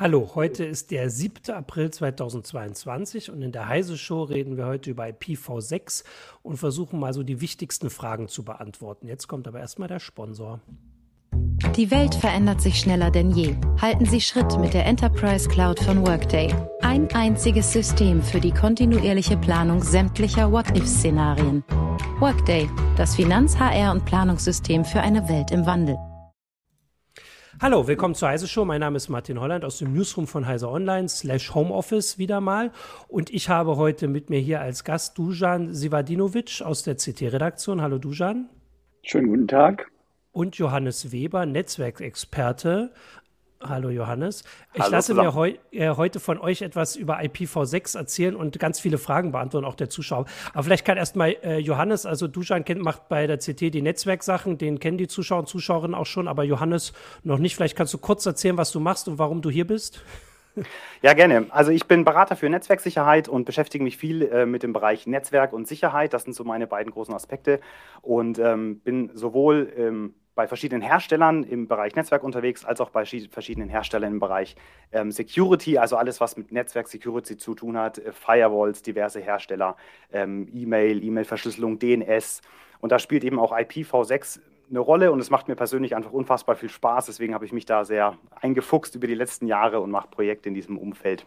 Hallo, heute ist der 7. April 2022 und in der Heise Show reden wir heute über IPv6 und versuchen mal so die wichtigsten Fragen zu beantworten. Jetzt kommt aber erstmal der Sponsor. Die Welt verändert sich schneller denn je. Halten Sie Schritt mit der Enterprise Cloud von Workday. Ein einziges System für die kontinuierliche Planung sämtlicher What-If-Szenarien. Workday, das Finanz-, HR- und Planungssystem für eine Welt im Wandel. Hallo, willkommen zur Heise Show. Mein Name ist Martin Holland aus dem Newsroom von Heise Online slash Homeoffice wieder mal. Und ich habe heute mit mir hier als Gast Dujan Sivadinovic aus der CT-Redaktion. Hallo Dujan. Schönen guten Tag. Und Johannes Weber, Netzwerkexperte Hallo Johannes. Ich Hallo lasse mir heu äh, heute von euch etwas über IPv6 erzählen und ganz viele Fragen beantworten, auch der Zuschauer. Aber vielleicht kann erstmal äh, Johannes, also Duschan kennt, macht bei der CT die Netzwerksachen, den kennen die Zuschauer und Zuschauerinnen auch schon, aber Johannes noch nicht. Vielleicht kannst du kurz erzählen, was du machst und warum du hier bist. Ja, gerne. Also ich bin Berater für Netzwerksicherheit und beschäftige mich viel äh, mit dem Bereich Netzwerk und Sicherheit. Das sind so meine beiden großen Aspekte und ähm, bin sowohl ähm, bei verschiedenen Herstellern im Bereich Netzwerk unterwegs, als auch bei verschiedenen Herstellern im Bereich ähm, Security, also alles, was mit Netzwerk-Security zu tun hat, äh, Firewalls, diverse Hersteller, ähm, E-Mail, E-Mail-Verschlüsselung, DNS. Und da spielt eben auch IPv6 eine Rolle und es macht mir persönlich einfach unfassbar viel Spaß. Deswegen habe ich mich da sehr eingefuchst über die letzten Jahre und mache Projekte in diesem Umfeld.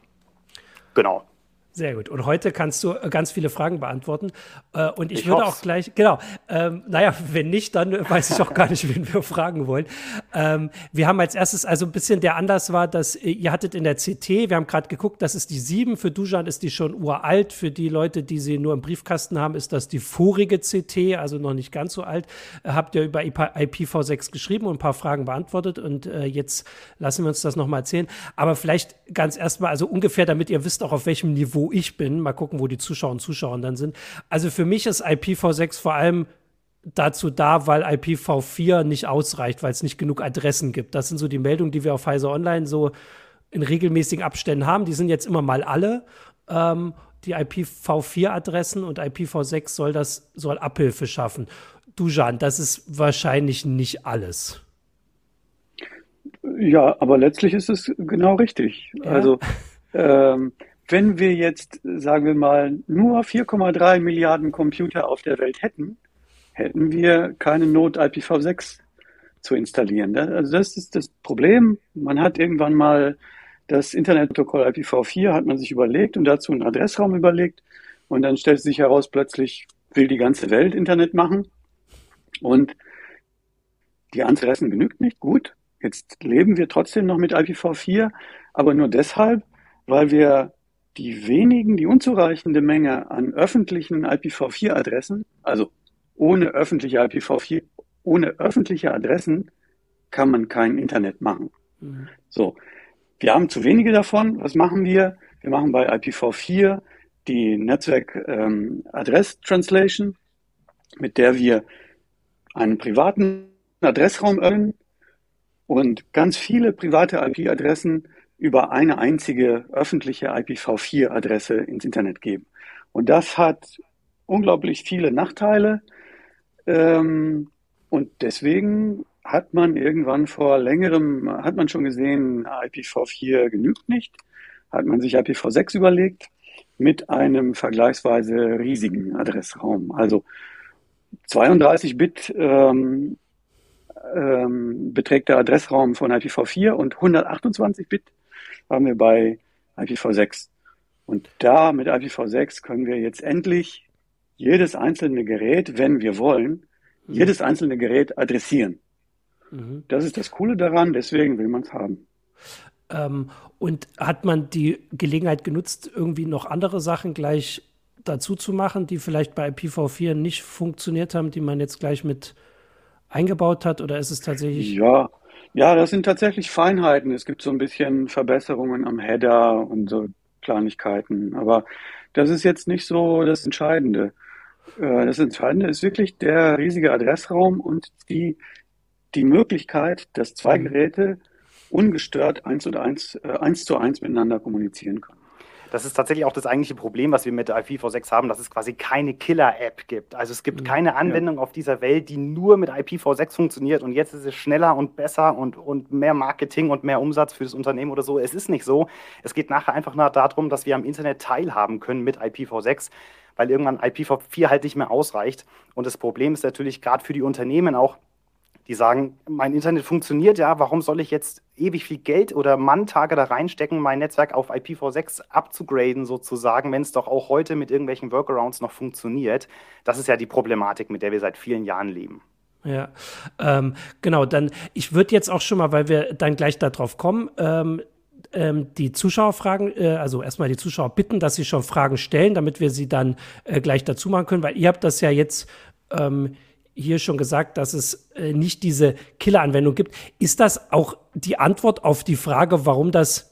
Genau. Sehr gut. Und heute kannst du äh, ganz viele Fragen beantworten. Äh, und ich, Ich würde hoff's. auch gleich, genau, ähm, naja, wenn nicht, dann weiß ich auch gar nicht, wen wir fragen wollen. Ähm, wir haben als erstes, also ein bisschen der Anlass war, dass äh, ihr hattet in der CT, wir haben gerade geguckt, das ist die 7, für Dujan ist die schon uralt, für die Leute, die sie nur im Briefkasten haben, ist das die vorige CT, also noch nicht ganz so alt. Habt ihr über IPv6 geschrieben und ein paar Fragen beantwortet und äh, jetzt lassen wir uns das nochmal erzählen. Aber vielleicht ganz erstmal, also ungefähr, damit ihr wisst auch, auf welchem Niveau ich bin. Mal gucken, wo die Zuschauer und Zuschauer dann sind. Also für mich ist IPv6 vor allem dazu da, weil IPv4 nicht ausreicht, weil es nicht genug Adressen gibt. Das sind so die Meldungen, die wir auf Heise Online so in regelmäßigen Abständen haben. Die sind jetzt immer mal alle. Ähm, die IPv4-Adressen und IPv6 soll das soll Abhilfe schaffen. Dujan, das ist wahrscheinlich nicht alles. Ja, aber letztlich ist es genau richtig. Ja. Also, ähm, wenn wir jetzt, sagen wir mal, nur 4,3 Milliarden Computer auf der Welt hätten, hätten wir keine Not, IPv6 zu installieren. Also das ist das Problem. Man hat irgendwann mal das Internetprotokoll IPv4 hat man sich überlegt und dazu einen Adressraum überlegt. Und dann stellt sich heraus, plötzlich will die ganze Welt Internet machen. Und die Adressen genügt nicht. Gut, jetzt leben wir trotzdem noch mit IPv4, aber nur deshalb, weil wir die wenigen, die unzureichende Menge an öffentlichen IPv4-Adressen, also ohne öffentliche IPv4, ohne öffentliche Adressen kann man kein Internet machen. Mhm. So, wir haben zu wenige davon. Was machen wir? Wir machen bei IPv4 die Netzwerk ähm, mit der wir einen privaten Adressraum öffnen und ganz viele private IP-Adressen über eine einzige öffentliche IPv4-Adresse ins Internet geben. Und das hat unglaublich viele Nachteile. Ähm, und deswegen hat man irgendwann vor längerem, hat man schon gesehen, IPv4 genügt nicht, hat man sich IPv6 überlegt mit einem vergleichsweise riesigen Adressraum. Also 32 Bit ähm, ähm, beträgt der Adressraum von IPv4 und 128 Bit haben wir bei IPv6. Und da mit IPv6 können wir jetzt endlich jedes einzelne Gerät, wenn wir wollen, jedes einzelne Gerät adressieren. Mhm. Das ist das Coole daran, deswegen will man es haben. Ähm, und hat man die Gelegenheit genutzt, irgendwie noch andere Sachen gleich dazu zu machen, die vielleicht bei IPv4 nicht funktioniert haben, die man jetzt gleich mit eingebaut hat? Oder ist es tatsächlich. Ja, ja, das sind tatsächlich Feinheiten. Es gibt so ein bisschen Verbesserungen am Header und so Kleinigkeiten. Aber das ist jetzt nicht so das Entscheidende. Äh, Das Entscheidende ist wirklich der riesige Adressraum und die, die Möglichkeit, dass zwei. Geräte ungestört eins und eins, äh, eins zu eins miteinander kommunizieren können. Das ist tatsächlich auch das eigentliche Problem, was wir mit der IPv6 haben, dass es quasi keine Killer-App gibt. Also es gibt mhm. keine Anwendung ja. auf dieser Welt, die nur mit IPv6 funktioniert und jetzt ist es schneller und besser und, und mehr Marketing und mehr Umsatz für das Unternehmen oder so. Es ist nicht so. Es geht nachher einfach nur darum, dass wir am Internet teilhaben können mit IPv6 weil irgendwann IPv4 halt nicht mehr ausreicht. Und das Problem ist natürlich gerade für die Unternehmen auch, die sagen, mein Internet funktioniert ja, warum soll ich jetzt ewig viel Geld oder Manntage da reinstecken, mein Netzwerk auf IPv6 abzugraden sozusagen, wenn es doch auch heute mit irgendwelchen Workarounds noch funktioniert. Das ist ja die Problematik, mit der wir seit vielen Jahren leben. Ja, ähm, genau, dann, ich würde jetzt auch schon mal, weil wir dann gleich darauf kommen, ähm, ähm, die Zuschauer fragen, äh, also erstmal die Zuschauer bitten, dass sie schon Fragen stellen, damit wir sie dann äh, gleich dazu machen können, weil ihr habt das ja jetzt ähm, hier schon gesagt, dass es äh, nicht diese Killer-Anwendung gibt. Ist das auch die Antwort auf die Frage, warum das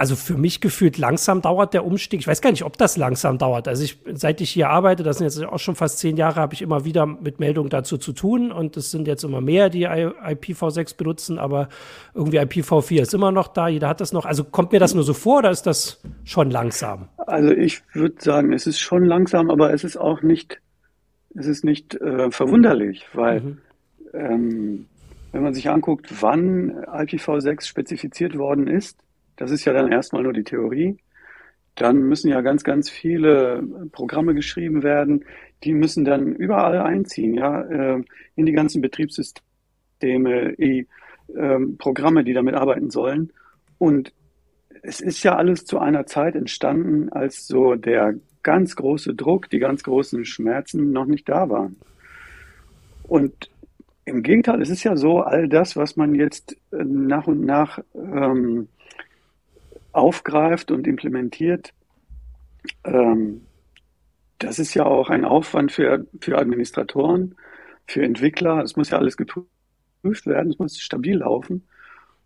also für mich gefühlt langsam dauert der Umstieg. Ich weiß gar nicht, ob das langsam dauert. Also ich, seit ich hier arbeite, das sind jetzt auch schon fast zehn Jahre, habe ich immer wieder mit Meldungen dazu zu tun und es sind jetzt immer mehr, die IPv6 benutzen, aber irgendwie IPv4 ist immer noch da, jeder hat das noch. Also kommt mir das nur so vor oder ist das schon langsam? Also ich würde sagen, es ist schon langsam, aber es ist auch nicht es ist nicht äh, verwunderlich, weil mhm. ähm, wenn man sich anguckt, wann IPv6 spezifiziert worden ist, das ist ja dann erstmal nur die Theorie, dann müssen ja ganz, ganz viele Programme geschrieben werden, die müssen dann überall einziehen, ja, äh, in die ganzen Betriebssysteme, äh, Programme, die damit arbeiten sollen. Und es ist ja alles zu einer Zeit entstanden, als so der ganz große Druck, die ganz großen Schmerzen noch nicht da waren. Und im Gegenteil, es ist ja so, all das, was man jetzt äh, nach und nach ähm, aufgreift und implementiert, ähm, das ist ja auch ein Aufwand für, für Administratoren, für Entwickler. Es muss ja alles geprüft werden, es muss stabil laufen.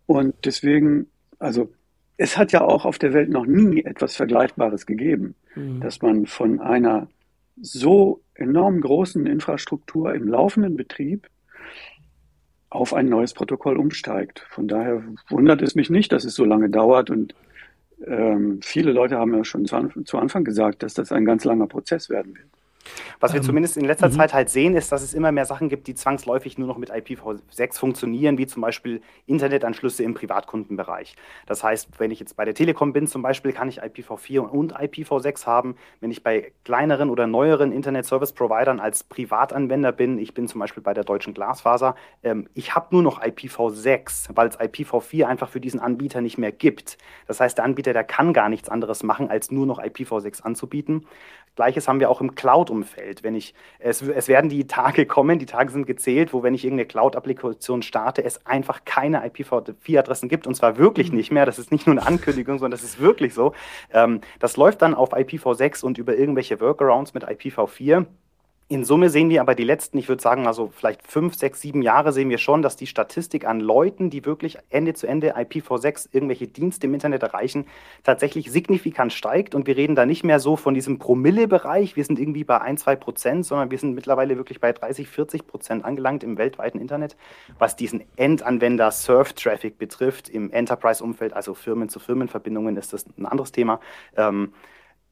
Und deswegen, also es hat ja auch auf der Welt noch nie etwas Vergleichbares gegeben, mhm. dass man von einer so enorm großen Infrastruktur im laufenden Betrieb auf ein neues Protokoll umsteigt. Von daher wundert es mich nicht, dass es so lange dauert und ähm, viele Leute haben ja schon zu, zu Anfang gesagt, dass das ein ganz langer Prozess werden wird. Was wir ähm, zumindest in letzter mhm. Zeit halt sehen, ist, dass es immer mehr Sachen gibt, die zwangsläufig nur noch mit IPv6 funktionieren, wie zum Beispiel Internetanschlüsse im Privatkundenbereich. Das heißt, wenn ich jetzt bei der Telekom bin zum Beispiel, kann ich IPv4 und IPv6 haben. Wenn ich bei kleineren oder neueren Internet-Service-Providern als Privatanwender bin, ich bin zum Beispiel bei der Deutschen Glasfaser, ähm, ich habe nur noch IPv6, weil es IPv4 einfach für diesen Anbieter nicht mehr gibt. Das heißt, der Anbieter, der kann gar nichts anderes machen, als nur noch IPv6 anzubieten. Gleiches haben wir auch im Cloud-Umfeld. Wenn ich, es, es werden die Tage kommen, die Tage sind gezählt, wo wenn ich irgendeine Cloud-Applikation starte, es einfach keine IPv4-Adressen gibt und zwar wirklich nicht mehr. Das ist nicht nur eine Ankündigung, sondern das ist wirklich so. Ähm, das läuft dann auf IPv6 und über irgendwelche Workarounds mit IPv4. In Summe sehen wir aber die letzten, ich würde sagen, also vielleicht fünf, sechs, sieben Jahre sehen wir schon, dass die Statistik an Leuten, die wirklich Ende zu Ende IPv6 irgendwelche Dienste im Internet erreichen, tatsächlich signifikant steigt. Und wir reden da nicht mehr so von diesem Promille-Bereich, wir sind irgendwie bei ein, zwei Prozent, sondern wir sind mittlerweile wirklich bei 30, 40 Prozent angelangt im weltweiten Internet, was diesen Endanwender Surf-Traffic betrifft. Im Enterprise-Umfeld, also Firmen-zu-Firmen-Verbindungen, ist das ein anderes Thema. Ähm,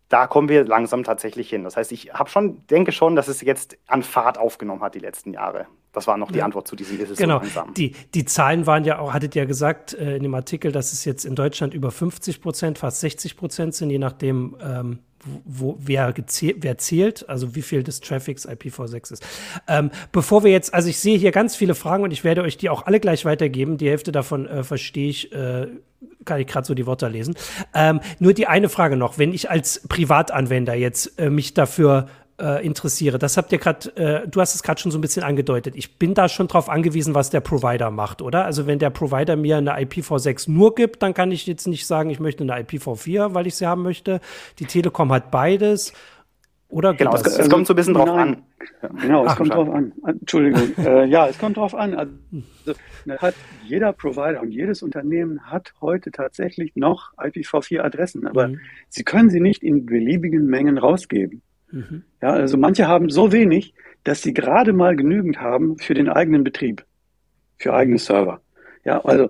da kommen wir langsam tatsächlich hin. Das heißt, ich habe schon, denke schon, dass es jetzt an Fahrt aufgenommen hat die letzten Jahre. Das war noch die. Antwort zu diesem, ist es genau. so langsam. Die, die Zahlen waren ja auch, hattet ja gesagt äh, in dem Artikel, dass es jetzt in Deutschland über 50 Prozent, fast 60 Prozent sind, je nachdem, ähm, wo, wer, wer zählt, also wie viel des Traffics IPv6 ist. Ähm, bevor wir jetzt, also ich sehe hier ganz viele Fragen und ich werde euch die auch alle gleich weitergeben. Die Hälfte davon äh, verstehe ich, äh, kann ich gerade so die Wörter lesen. Ähm, nur die eine Frage noch, wenn ich als Privatanwender jetzt äh, mich dafür äh, interessiere. Das habt ihr gerade, äh, du hast es gerade schon so ein bisschen angedeutet. Ich bin da schon drauf angewiesen, was der Provider macht, oder? Also wenn der Provider mir eine IPv6 nur gibt, dann kann ich jetzt nicht sagen, ich möchte eine IPv4, weil ich sie haben möchte. Die Telekom hat beides. Oder genau, es, es, kommt so ein bisschen drauf Nein. an. Genau, es Ach, kommt drauf an. Entschuldigung. äh, ja, es kommt drauf an. Also, hat jeder Provider und jedes Unternehmen hat heute tatsächlich noch IPv4-Adressen, aber mhm. sie können sie nicht in beliebigen Mengen rausgeben. Mhm. Ja, also manche haben so wenig, dass sie gerade mal genügend haben für den eigenen Betrieb, für eigene Server. Ja, also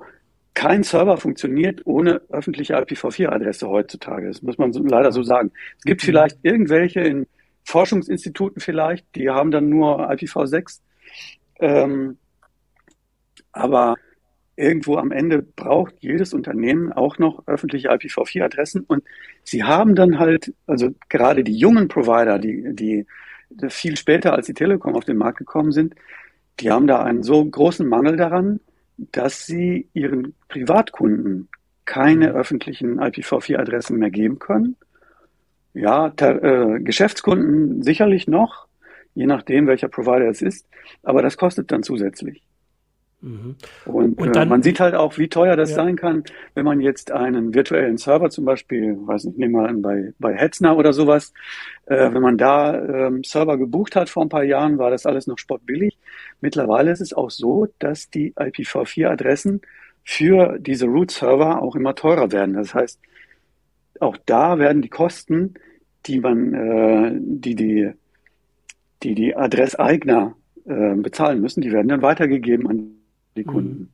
kein Server funktioniert ohne öffentliche IPv4-Adresse heutzutage. Das muss man so, leider so sagen. Es gibt mhm. vielleicht irgendwelche in Forschungsinstituten vielleicht, die haben dann nur IPv6. Ähm, aber irgendwo am Ende braucht jedes Unternehmen auch noch öffentliche IPv4-Adressen und sie haben dann halt, also gerade die jungen Provider, die, die viel später als die Telekom auf den Markt gekommen sind, die haben da einen so großen Mangel daran, dass sie ihren Privatkunden keine mhm. öffentlichen IPv4-Adressen mehr geben können. Ja, äh, Geschäftskunden sicherlich noch, je nachdem, welcher Provider es ist, aber das kostet dann zusätzlich. Mhm. Und, und äh, dann, äh, man sieht halt auch, wie teuer das ja. sein kann, wenn man jetzt einen virtuellen Server zum Beispiel, weiß nicht, nehmen wir an, bei, bei Hetzner oder sowas, äh, wenn man da ähm, Server gebucht hat vor ein paar Jahren, war das alles noch spottbillig. Mittlerweile ist es auch so, dass die IPv4-Adressen für diese Root-Server auch immer teurer werden. Das heißt, auch da werden die Kosten, die man, äh, die die, die, die Adresseigner äh, bezahlen müssen, die werden dann weitergegeben an die Kunden. Mhm.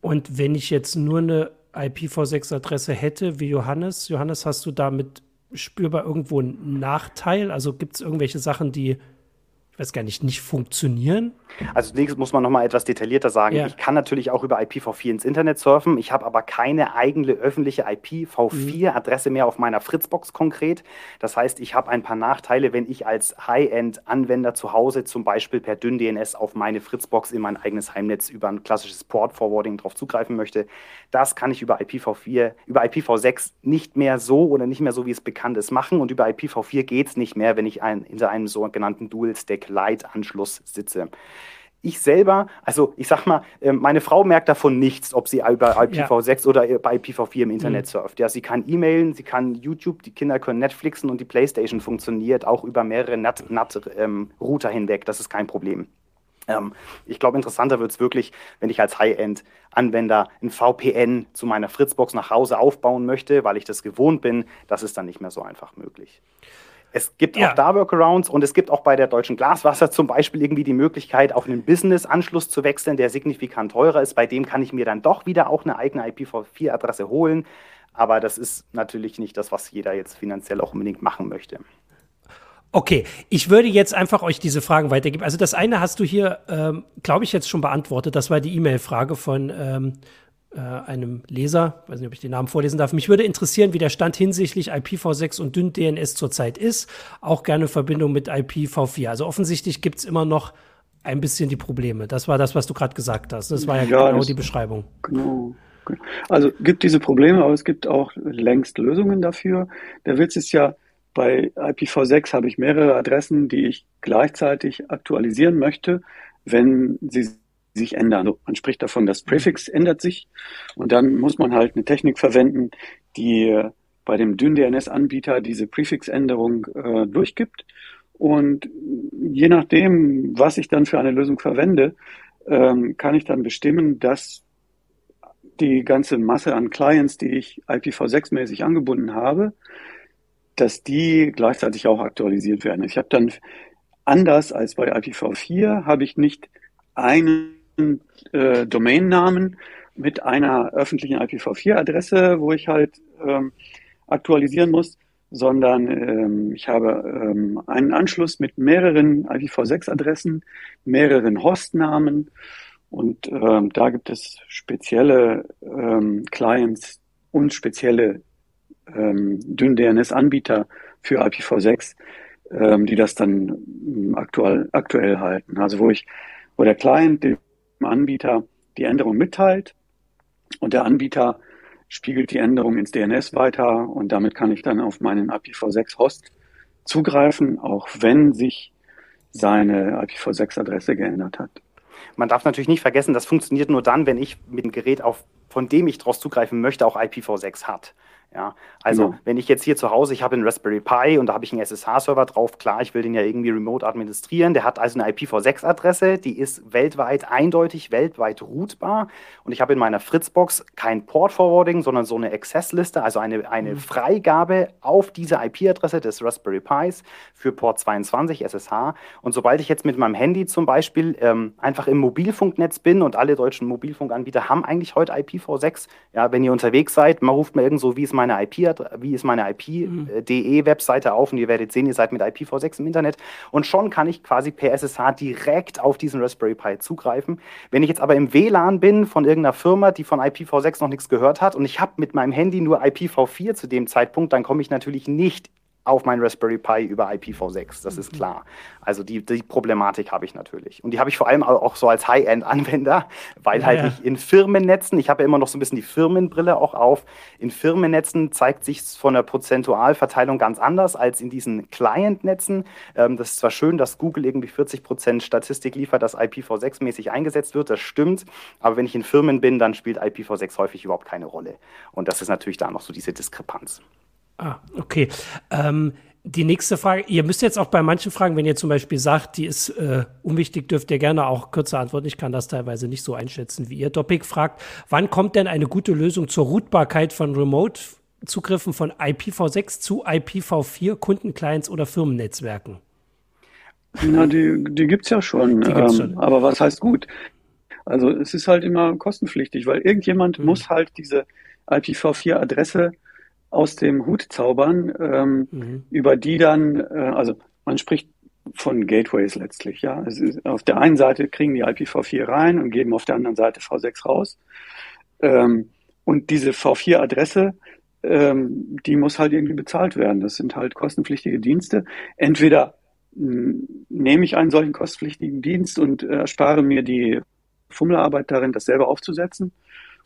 Und wenn ich jetzt nur eine IPv6-Adresse hätte, wie Johannes, Johannes, hast du damit spürbar irgendwo einen Nachteil? Also gibt es irgendwelche Sachen, die ich weiß gar nicht, nicht funktionieren? Also zunächst muss man nochmal etwas detaillierter sagen. Ja. Ich kann natürlich auch über IPv4 ins Internet surfen. Ich habe aber keine eigene öffentliche IPv4-Adresse mehr auf meiner Fritzbox konkret. Das heißt, ich habe ein paar Nachteile, wenn ich als High-End-Anwender zu Hause zum Beispiel per dünn DNS auf meine Fritzbox in mein eigenes Heimnetz über ein klassisches Port-Forwarding drauf zugreifen möchte. Das kann ich über IPv4, über IPv6 nicht mehr so oder nicht mehr so, wie es bekannt ist, machen. Und über IPv4 geht es nicht mehr, wenn ich ein, hinter einem sogenannten Dual-Stack-Light-Anschluss sitze ich selber, also ich sag mal, ähm, meine Frau merkt davon nichts, ob sie über IPv6 ja. oder bei IPv4 im Internet mhm. surft. Ja, sie kann E-Mailen, sie kann YouTube, die Kinder können Netflixen und die Playstation funktioniert auch über mehrere NAT-Router ähm, hinweg. Das ist kein Problem. Ähm, ich glaube, interessanter wird es wirklich, wenn ich als High-End-Anwender ein VPN zu meiner Fritzbox nach Hause aufbauen möchte, weil ich das gewohnt bin. Das ist dann nicht mehr so einfach möglich. Es gibt ja. auch da Workarounds und es gibt auch bei der Deutschen Glaswasser zum Beispiel irgendwie die Möglichkeit, auf einen Business-Anschluss zu wechseln, der signifikant teurer ist. Bei dem kann ich mir dann doch wieder auch eine eigene IPv4-Adresse holen. Aber das ist natürlich nicht das, was jeder jetzt finanziell auch unbedingt machen möchte. Okay, ich würde jetzt einfach euch diese Fragen weitergeben. Also das eine hast du hier, ähm, glaube ich, jetzt schon beantwortet. Das war die E-Mail-Frage von ähm, äh, einem Leser, weiß nicht, ob ich den Namen vorlesen darf. Mich würde interessieren, wie der Stand hinsichtlich IPv6 und dünn-DNS zurzeit ist. Auch gerne in Verbindung mit IPv4. Also offensichtlich gibt es immer noch ein bisschen die Probleme. Das war das, was du gerade gesagt hast. Das war ja, ja genau die Beschreibung. Genau. Also gibt diese Probleme, aber es gibt auch längst Lösungen dafür. Der Witz ist ja, bei IPv6 habe ich mehrere Adressen, die ich gleichzeitig aktualisieren möchte, wenn sie sich ändern. Also man spricht davon, das Präfix ändert sich und dann muss man halt eine Technik verwenden, die bei dem dünn-DNS-Anbieter diese Präfixänderung äh, durchgibt. Und je nachdem, was ich dann für eine Lösung verwende, ähm, kann ich dann bestimmen, dass die ganze Masse an Clients, die ich IPv6-mäßig angebunden habe, dass die gleichzeitig auch aktualisiert werden. Ich habe dann anders als bei IPv4 habe ich nicht einen äh, Domainnamen mit einer öffentlichen IPv4-Adresse, wo ich halt ähm, aktualisieren muss, sondern ähm, ich habe ähm, einen Anschluss mit mehreren IPv6-Adressen, mehreren Hostnamen und ähm, da gibt es spezielle ähm, Clients und spezielle ähm, dünn-DNS-Anbieter für IPv6, ähm, die das dann ähm, aktuell, aktuell halten. Also wo ich, wo der Client dem Anbieter die Änderung mitteilt und der Anbieter spiegelt die Änderung ins DNS weiter und damit kann ich dann auf meinen IPv6-Host zugreifen, auch wenn sich seine IPv6-Adresse geändert hat. Man darf natürlich nicht vergessen, das funktioniert nur dann, wenn ich mit dem Gerät, auf, von dem ich daraus zugreifen möchte, auch IPv6 hat. Ja, also genau. wenn ich jetzt hier zu Hause, ich habe einen Raspberry Pi und da habe ich einen SSH-Server drauf, klar, ich will den ja irgendwie remote administrieren. Der hat also eine IPv6-Adresse, die ist weltweit eindeutig, weltweit routbar. Und ich habe in meiner Fritzbox kein Port-Forwarding, sondern so eine Access-Liste, also eine, eine mhm. Freigabe auf diese IP-Adresse des Raspberry Pis für Port 22 SSH. Und sobald ich jetzt mit meinem Handy zum Beispiel ähm, einfach im Mobilfunknetz bin und alle deutschen Mobilfunkanbieter haben eigentlich heute IPv6, ja, wenn ihr unterwegs seid, man ruft mir irgend so, wie ist meine IP, wie ist meine IP.de mhm. Webseite auf und ihr werdet sehen, ihr seid mit IPv6 im Internet und schon kann ich quasi per SSH direkt auf diesen Raspberry Pi zugreifen. Wenn ich jetzt aber im WLAN bin von irgendeiner Firma, die von IPv6 noch nichts gehört hat und ich habe mit meinem Handy nur IPv4 zu dem Zeitpunkt, dann komme ich natürlich nicht auf mein Raspberry Pi über IPv6, das ist mhm. klar. Also die, die Problematik habe ich natürlich. Und die habe ich vor allem auch so als High-End-Anwender, weil ja, halt ich in Firmennetzen, ich habe ja immer noch so ein bisschen die Firmenbrille auch auf, in Firmennetzen zeigt sich von der Prozentualverteilung ganz anders als in diesen Client-Netzen. Ähm, das ist zwar schön, dass Google irgendwie 40 Prozent Statistik liefert, dass IPv6-mäßig eingesetzt wird, das stimmt, aber wenn ich in Firmen bin, dann spielt IPv6 häufig überhaupt keine Rolle. Und das ist natürlich da noch so diese Diskrepanz. Ah, okay. Ähm, die nächste Frage, ihr müsst jetzt auch bei manchen Fragen, wenn ihr zum Beispiel sagt, die ist äh, unwichtig, dürft ihr gerne auch kürzer antworten. Ich kann das teilweise nicht so einschätzen wie ihr. Doppik fragt, wann kommt denn eine gute Lösung zur Routbarkeit von Remote-Zugriffen von IPv6 zu IPv4 Kundenclients oder Firmennetzwerken? Na, die, die gibt es ja schon. Die gibt's ähm, schon. Aber was heißt gut? Also es ist halt immer kostenpflichtig, weil irgendjemand mhm. muss halt diese IPv4-Adresse aus dem Hut zaubern, ähm, mhm. über die dann, äh, also man spricht von Gateways letztlich, ja. Ist, auf der einen Seite kriegen die IPv4 rein und geben auf der anderen Seite V6 raus. Ähm, und diese V4-Adresse, ähm, die muss halt irgendwie bezahlt werden. Das sind halt kostenpflichtige Dienste. Entweder nehme ich einen solchen kostenpflichtigen Dienst und äh, erspare mir die Fummelarbeit darin, das selber aufzusetzen,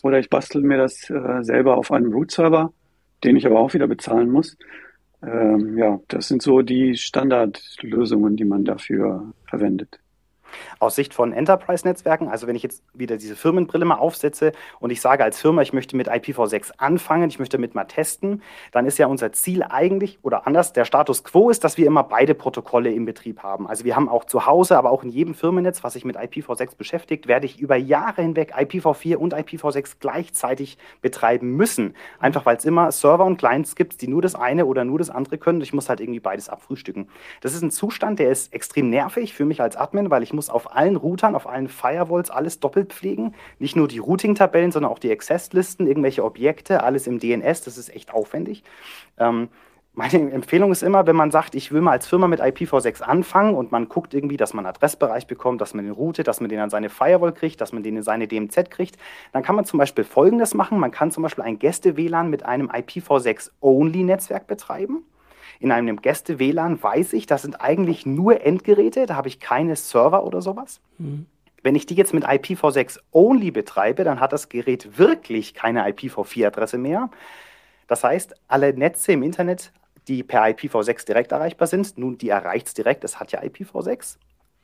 oder ich bastel mir das äh, selber auf einem Root-Server den ich aber auch wieder bezahlen muss. Ähm, ja, das sind so die Standardlösungen, die man dafür verwendet. Aus Sicht von Enterprise-Netzwerken, also wenn ich jetzt wieder diese Firmenbrille mal aufsetze und ich sage als Firma, ich möchte mit IPv6 anfangen, ich möchte mit mal testen, dann ist ja unser Ziel eigentlich, oder anders, der Status quo ist, dass wir immer beide Protokolle im Betrieb haben. Also wir haben auch zu Hause, aber auch in jedem Firmennetz, was sich mit IPv6 beschäftigt, werde ich über Jahre hinweg IPv4 und IPv6 gleichzeitig betreiben müssen. Einfach weil es immer Server und Clients gibt, die nur das eine oder nur das andere können. Ich muss halt irgendwie beides abfrühstücken. Das ist ein Zustand, der ist extrem nervig für mich als Admin, weil ich muss auf allen Routern, auf allen Firewalls alles doppelt pflegen. Nicht nur die Routing-Tabellen, sondern auch die Access-Listen, irgendwelche Objekte, alles im DNS. Das ist echt aufwendig. Ähm, meine Empfehlung ist immer, wenn man sagt, ich will mal als Firma mit IPv6 anfangen und man guckt irgendwie, dass man einen Adressbereich bekommt, dass man den routet, dass man den an seine Firewall kriegt, dass man den in seine DMZ kriegt, dann kann man zum Beispiel Folgendes machen. Man kann zum Beispiel ein Gäste-WLAN mit einem IPv6-Only-Netzwerk betreiben. In einem Gäste-WLAN weiß ich, das sind eigentlich nur Endgeräte, da habe ich keine Server oder sowas. Mhm. Wenn ich die jetzt mit IPv6 only betreibe, dann hat das Gerät wirklich keine IPv4-Adresse mehr. Das heißt, alle Netze im Internet, die per IPv6 direkt erreichbar sind, nun, die erreicht es direkt, es hat ja IPv6.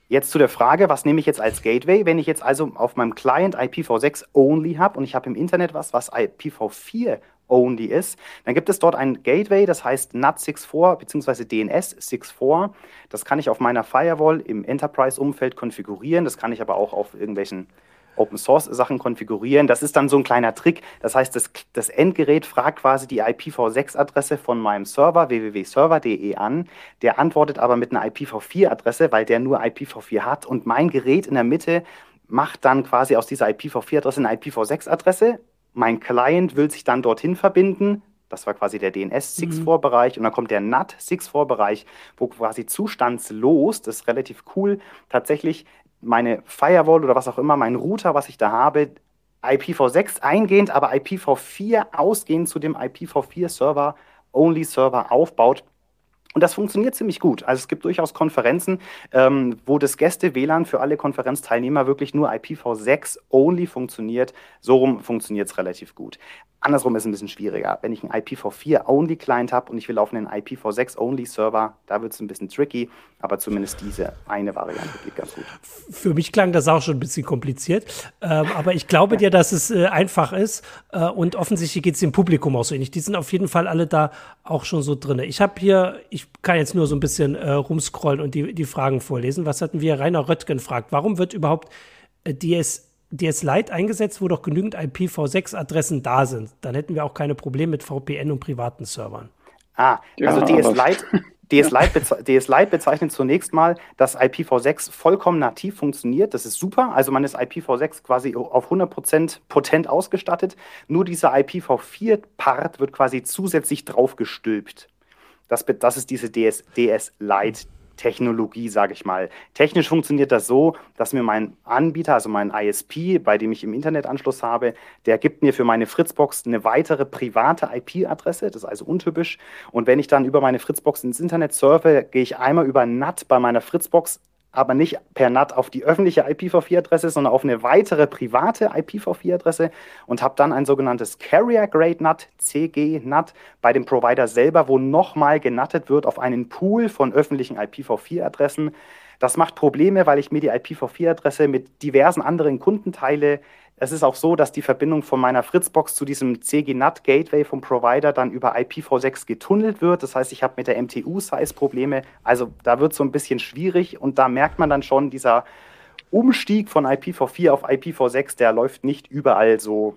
Jetzt zu der Frage, was nehme ich jetzt als Gateway? Wenn ich jetzt also auf meinem Client IPv6 only habe und ich habe im Internet was, was IPv4 only ist, dann gibt es dort ein Gateway, das heißt NAT64 bzw. DNS64. Das kann ich auf meiner Firewall im Enterprise-Umfeld konfigurieren. Das kann ich aber auch auf irgendwelchen Open Source Sachen konfigurieren. Das ist dann so ein kleiner Trick. Das heißt, das, das Endgerät fragt quasi die IPv6-Adresse von meinem Server www.server.de an. Der antwortet aber mit einer IPv4-Adresse, weil der nur IPv4 hat. Und mein Gerät in der Mitte macht dann quasi aus dieser IPv4-Adresse eine IPv6-Adresse mein Client will sich dann dorthin verbinden. Das war quasi der DNS-6-Vorbereich. Mhm. Und dann kommt der NAT-6-Vorbereich, wo quasi zustandslos, das ist relativ cool, tatsächlich meine Firewall oder was auch immer, mein Router, was ich da habe, IPv6 eingehend, aber IPv4 ausgehend zu dem IPv4-Server, Only-Server aufbaut. Und das funktioniert ziemlich gut. Also es gibt durchaus Konferenzen, ähm, wo das Gäste-WLAN für alle Konferenzteilnehmer wirklich nur IPv6 only funktioniert. So rum funktioniert es relativ gut. Andersrum ist es ein bisschen schwieriger. Wenn ich einen IPv4-Only-Client habe und ich will auf einen IPv6-Only-Server, da wird es ein bisschen tricky, aber zumindest diese eine Variante geht ganz gut. Für mich klang das auch schon ein bisschen kompliziert, ähm, aber ich glaube dir, dass es äh, einfach ist äh, und offensichtlich geht es dem Publikum auch so ähnlich. Die sind auf jeden Fall alle da auch schon so drin. Ich habe hier, ich kann jetzt nur so ein bisschen äh, rumscrollen und die, die Fragen vorlesen. Was hatten wir? Rainer Röttgen fragt, warum wird überhaupt äh, DS DS Lite eingesetzt, wo doch genügend IPv6-Adressen da sind. Dann hätten wir auch keine Probleme mit VPN und privaten Servern. Ah, also ja, DS Lite, DS, Lite DS Lite bezeichnet zunächst mal, dass IPv6 vollkommen nativ funktioniert. Das ist super. Also man ist IPv6 quasi auf 100% potent ausgestattet. Nur dieser IPv4-Part wird quasi zusätzlich draufgestülpt. Das, das ist diese DS, DS Lite Technologie, sage ich mal. Technisch funktioniert das so, dass mir mein Anbieter, also mein ISP, bei dem ich im Internetanschluss habe, der gibt mir für meine Fritzbox eine weitere private IP-Adresse, das ist also untypisch. Und wenn ich dann über meine Fritzbox ins Internet surfe, gehe ich einmal über NAT bei meiner Fritzbox aber nicht per NAT auf die öffentliche IPv4-Adresse, sondern auf eine weitere private IPv4-Adresse und habe dann ein sogenanntes Carrier Grade NAT, CG NAT, bei dem Provider selber, wo nochmal genattet wird auf einen Pool von öffentlichen IPv4-Adressen. Das macht Probleme, weil ich mir die IPv4-Adresse mit diversen anderen Kunden teile, es ist auch so, dass die Verbindung von meiner Fritzbox zu diesem CG-NAT Gateway vom Provider dann über IPv6 getunnelt wird. Das heißt, ich habe mit der MTU-Size Probleme. Also da wird es so ein bisschen schwierig und da merkt man dann schon, dieser Umstieg von IPv4 auf IPv6, der läuft nicht überall so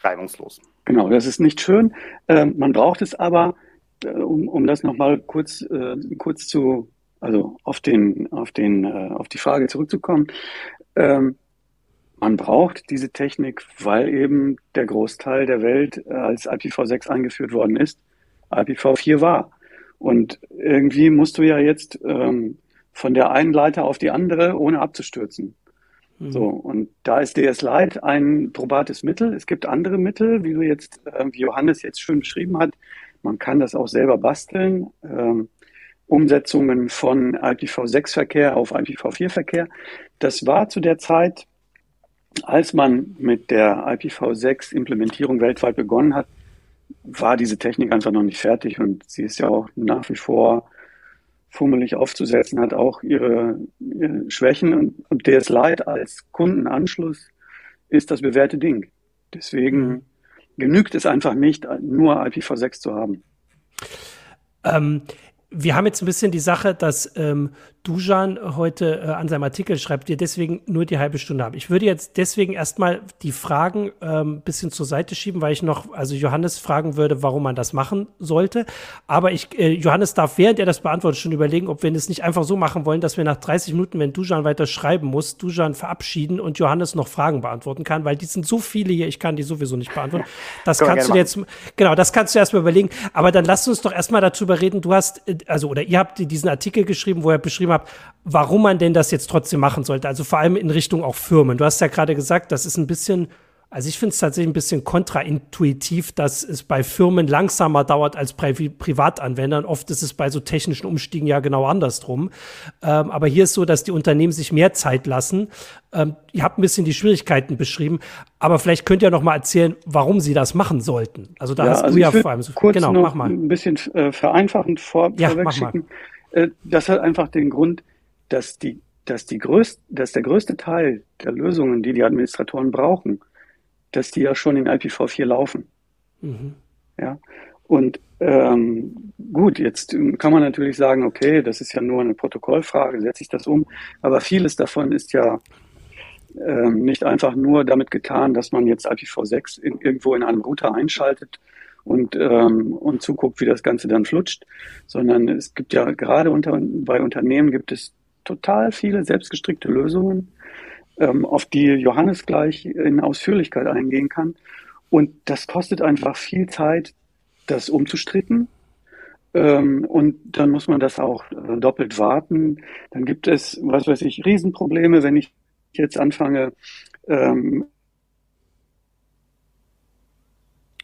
reibungslos. Genau, das ist nicht schön. Ähm, man braucht es aber, äh, um, um das nochmal kurz, äh, kurz zu, also auf den, auf den, äh, auf die Frage zurückzukommen. Ähm, man braucht diese Technik, weil eben der Großteil der Welt äh, als IPv6 eingeführt worden ist, IPv4 war. Und irgendwie musst du ja jetzt ähm, von der einen Leiter auf die andere, ohne abzustürzen. Mhm. So, und da ist DS Lite ein probates Mittel. Es gibt andere Mittel, wie du jetzt, äh, wie Johannes jetzt schön beschrieben hat. Man kann das auch selber basteln. Ähm, Umsetzungen von IPv6-Verkehr auf IPv4-Verkehr. Das war zu der Zeit als man mit der IPv6-Implementierung weltweit begonnen hat, war diese Technik einfach noch nicht fertig und sie ist ja auch nach wie vor fummelig aufzusetzen, hat auch ihre, ihre Schwächen und, und DS Lite als Kundenanschluss ist das bewährte Ding. Deswegen mhm. genügt es einfach nicht, nur IPv6 zu haben. Ähm, wir haben jetzt ein bisschen die Sache, dass ähm, Dujan heute äh, an seinem Artikel schreibt, wir deswegen nur die halbe Stunde haben. Ich würde jetzt deswegen erstmal die Fragen ähm, ein bisschen zur Seite schieben, weil ich noch, also Johannes fragen würde, warum man das machen sollte. Aber ich, äh, Johannes darf, während er das beantwortet, schon überlegen, ob wir es nicht einfach so machen wollen, dass wir nach 30 Minuten, wenn Dujan weiter schreiben muss, Dujan verabschieden und Johannes noch Fragen beantworten kann, weil die sind so viele hier, ich kann die sowieso nicht beantworten. Das kannst du jetzt, genau, das kannst du erstmal überlegen. Aber dann lass uns doch erstmal darüber reden. Du hast, äh, also, oder ihr habt diesen Artikel geschrieben, wo er beschrieben geschrieben habe, warum man denn das jetzt trotzdem machen sollte. Also vor allem in Richtung auch Firmen. Du hast ja gerade gesagt, das ist ein bisschen, also ich finde es tatsächlich ein bisschen kontraintuitiv, dass es bei Firmen langsamer dauert als bei Privatanwendern. Oft ist es bei so technischen Umstiegen ja genau andersrum. Ähm, aber hier ist so, dass die Unternehmen sich mehr Zeit lassen. Ähm, ihr habt ein bisschen die Schwierigkeiten beschrieben, aber vielleicht könnt ihr noch mal erzählen, warum sie das machen sollten. Also da ja, hast also du ja vor allem so, kurz genau, noch mach mal. ein bisschen äh, vereinfachend vor, ja, vorwegschicken. Äh, das hat einfach den Grund, dass die, dass die größte, dass der größte Teil der Lösungen, die die Administratoren brauchen, dass die ja schon in IPv4 laufen. Mhm. Ja. Und ähm, gut, jetzt kann man natürlich sagen, okay, das ist ja nur eine Protokollfrage, setze ich das um. Aber vieles davon ist ja ähm, nicht einfach nur damit getan, dass man jetzt IPv6 in, irgendwo in einem Router einschaltet und, ähm, und zuguckt, wie das Ganze dann flutscht, sondern es gibt ja gerade unter, bei Unternehmen gibt es total viele selbstgestrickte Lösungen, ähm, auf die Johannes gleich in Ausführlichkeit eingehen kann. Und das kostet einfach viel Zeit, das umzustricken. Ähm, und dann muss man das auch äh, doppelt warten. Dann gibt es, was weiß ich, Riesenprobleme, wenn ich jetzt anfange, ähm,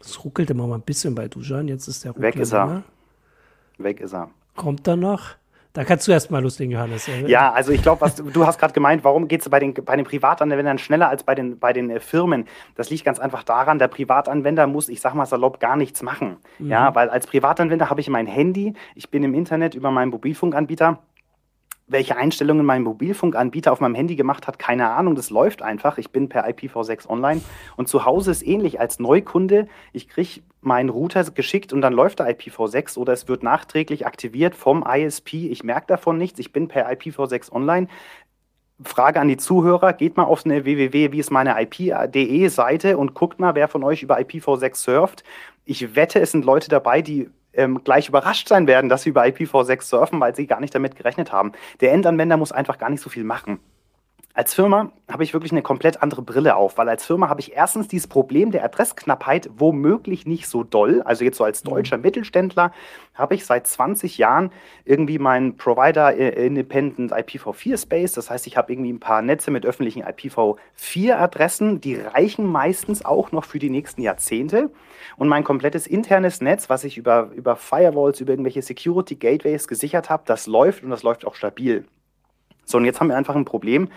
Es ruckelt immer mal ein bisschen bei Dujan. Jetzt ist der Ruckler Weg ist er. Weg ist er. Kommt er noch? Da kannst du erst mal loslegen, Johannes. Ja, also ich glaube, du hast gerade gemeint, warum geht es bei den, bei den Privatanwendern schneller als bei den, bei den äh, Firmen? Das liegt ganz einfach daran, der Privatanwender muss, ich sag mal salopp, gar nichts machen. Mhm. Ja, weil als Privatanwender habe ich mein Handy, ich bin im Internet über meinen Mobilfunkanbieter welche Einstellungen mein Mobilfunkanbieter auf meinem Handy gemacht hat, keine Ahnung. Das läuft einfach. Ich bin per IPv6 online. Und zu Hause ist ähnlich als Neukunde. Ich kriege meinen Router geschickt und dann läuft der IPv6 oder es wird nachträglich aktiviert vom ISP. Ich merke davon nichts. Ich bin per IPv6 online. Frage an die Zuhörer, geht mal auf eine www, wie ist meine IP.de Seite und guckt mal, wer von euch über IPv6 surft. Ich wette, es sind Leute dabei, die ähm, gleich überrascht sein werden, dass sie über IPv6 surfen, weil sie gar nicht damit gerechnet haben. Der Endanwender muss einfach gar nicht so viel machen. Als Firma habe ich wirklich eine komplett andere Brille auf, weil als Firma habe ich erstens dieses Problem der Adressknappheit womöglich nicht so doll. Also jetzt so als mhm. deutscher Mittelständler habe ich seit 20 Jahren irgendwie meinen Provider äh, Independent IPv4 Space. Das heißt, ich habe irgendwie ein paar Netze mit öffentlichen IPv4 Adressen, die reichen meistens auch noch für die nächsten Jahrzehnte. Und mein komplettes internes Netz, was ich über, über Firewalls, über irgendwelche Security Gateways gesichert habe, das läuft und das läuft auch stabil. So, und jetzt haben wir einfach ein Problem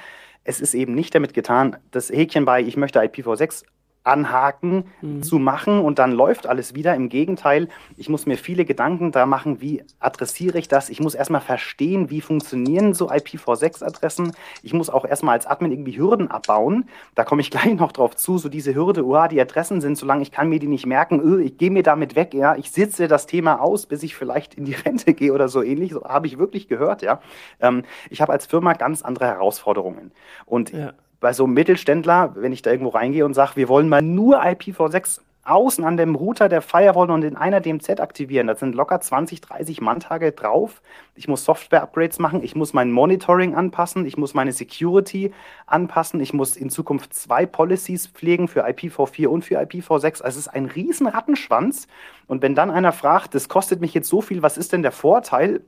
es ist eben nicht damit getan, das Häkchen bei ich möchte IPv6 anhaken, mhm. zu machen und dann läuft alles wieder. Im Gegenteil, ich muss mir viele Gedanken da machen, wie adressiere ich das. Ich muss erstmal verstehen, wie funktionieren so IPv6-Adressen. Ich muss auch erstmal als Admin irgendwie Hürden abbauen. Da komme ich gleich noch drauf zu, so diese Hürde, oh, die Adressen sind, solange ich kann mir die nicht merken, oh, ich gehe mir damit weg, ja, ich sitze das Thema aus, bis ich vielleicht in die Rente gehe oder so ähnlich. So habe ich wirklich gehört, ja. Ähm, ich habe als Firma ganz andere Herausforderungen. Und ja bei so einem Mittelständler, wenn ich da irgendwo reingehe und sage, wir wollen mal nur IPv6 außen an dem Router der Firewall und in einer DMZ aktivieren. Da sind locker 20, 30 Manntage drauf. Ich muss Software-Upgrades machen, ich muss mein Monitoring anpassen, ich muss meine Security anpassen, ich muss in Zukunft zwei Policies pflegen für IPv4 und für IPv6. Also es ist ein riesen Rattenschwanz. Und wenn dann einer fragt, das kostet mich jetzt so viel, was ist denn der Vorteil?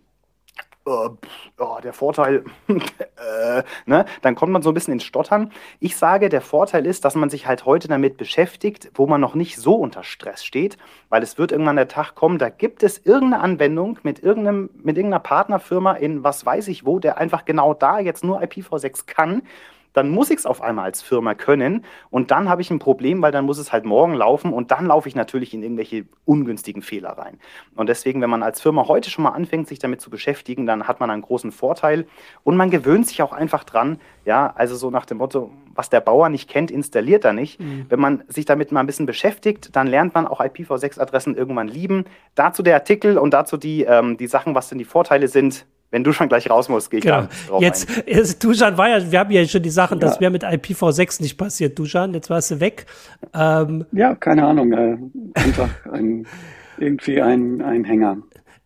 Oh, der Vorteil, äh, ne? dann kommt man so ein bisschen ins Stottern. Ich sage, der Vorteil ist, dass man sich halt heute damit beschäftigt, wo man noch nicht so unter Stress steht, weil es wird irgendwann der Tag kommen, da gibt es irgendeine Anwendung mit, irgendeinem, mit irgendeiner Partnerfirma in was weiß ich wo, der einfach genau da jetzt nur IPv6 kann dann muss ich es auf einmal als Firma können und dann habe ich ein Problem, weil dann muss es halt morgen laufen und dann laufe ich natürlich in irgendwelche ungünstigen Fehler rein. Und deswegen, wenn man als Firma heute schon mal anfängt, sich damit zu beschäftigen, dann hat man einen großen Vorteil und man gewöhnt sich auch einfach dran, ja, also so nach dem Motto, was der Bauer nicht kennt, installiert er nicht. Mhm. Wenn man sich damit mal ein bisschen beschäftigt, dann lernt man auch IPv6-Adressen irgendwann lieben. Dazu der Artikel und dazu die, ähm, die Sachen, was denn die Vorteile sind, wenn du schon gleich raus musst, gehe ich genau. drauf Jetzt, jetzt Dusan war ja, wir haben ja schon die Sachen, ja. das wäre mit IPv6 nicht passiert, Dusan, jetzt warst du weg. Ähm, ja, keine Ahnung, äh, einfach ein, irgendwie ein, ein Hänger.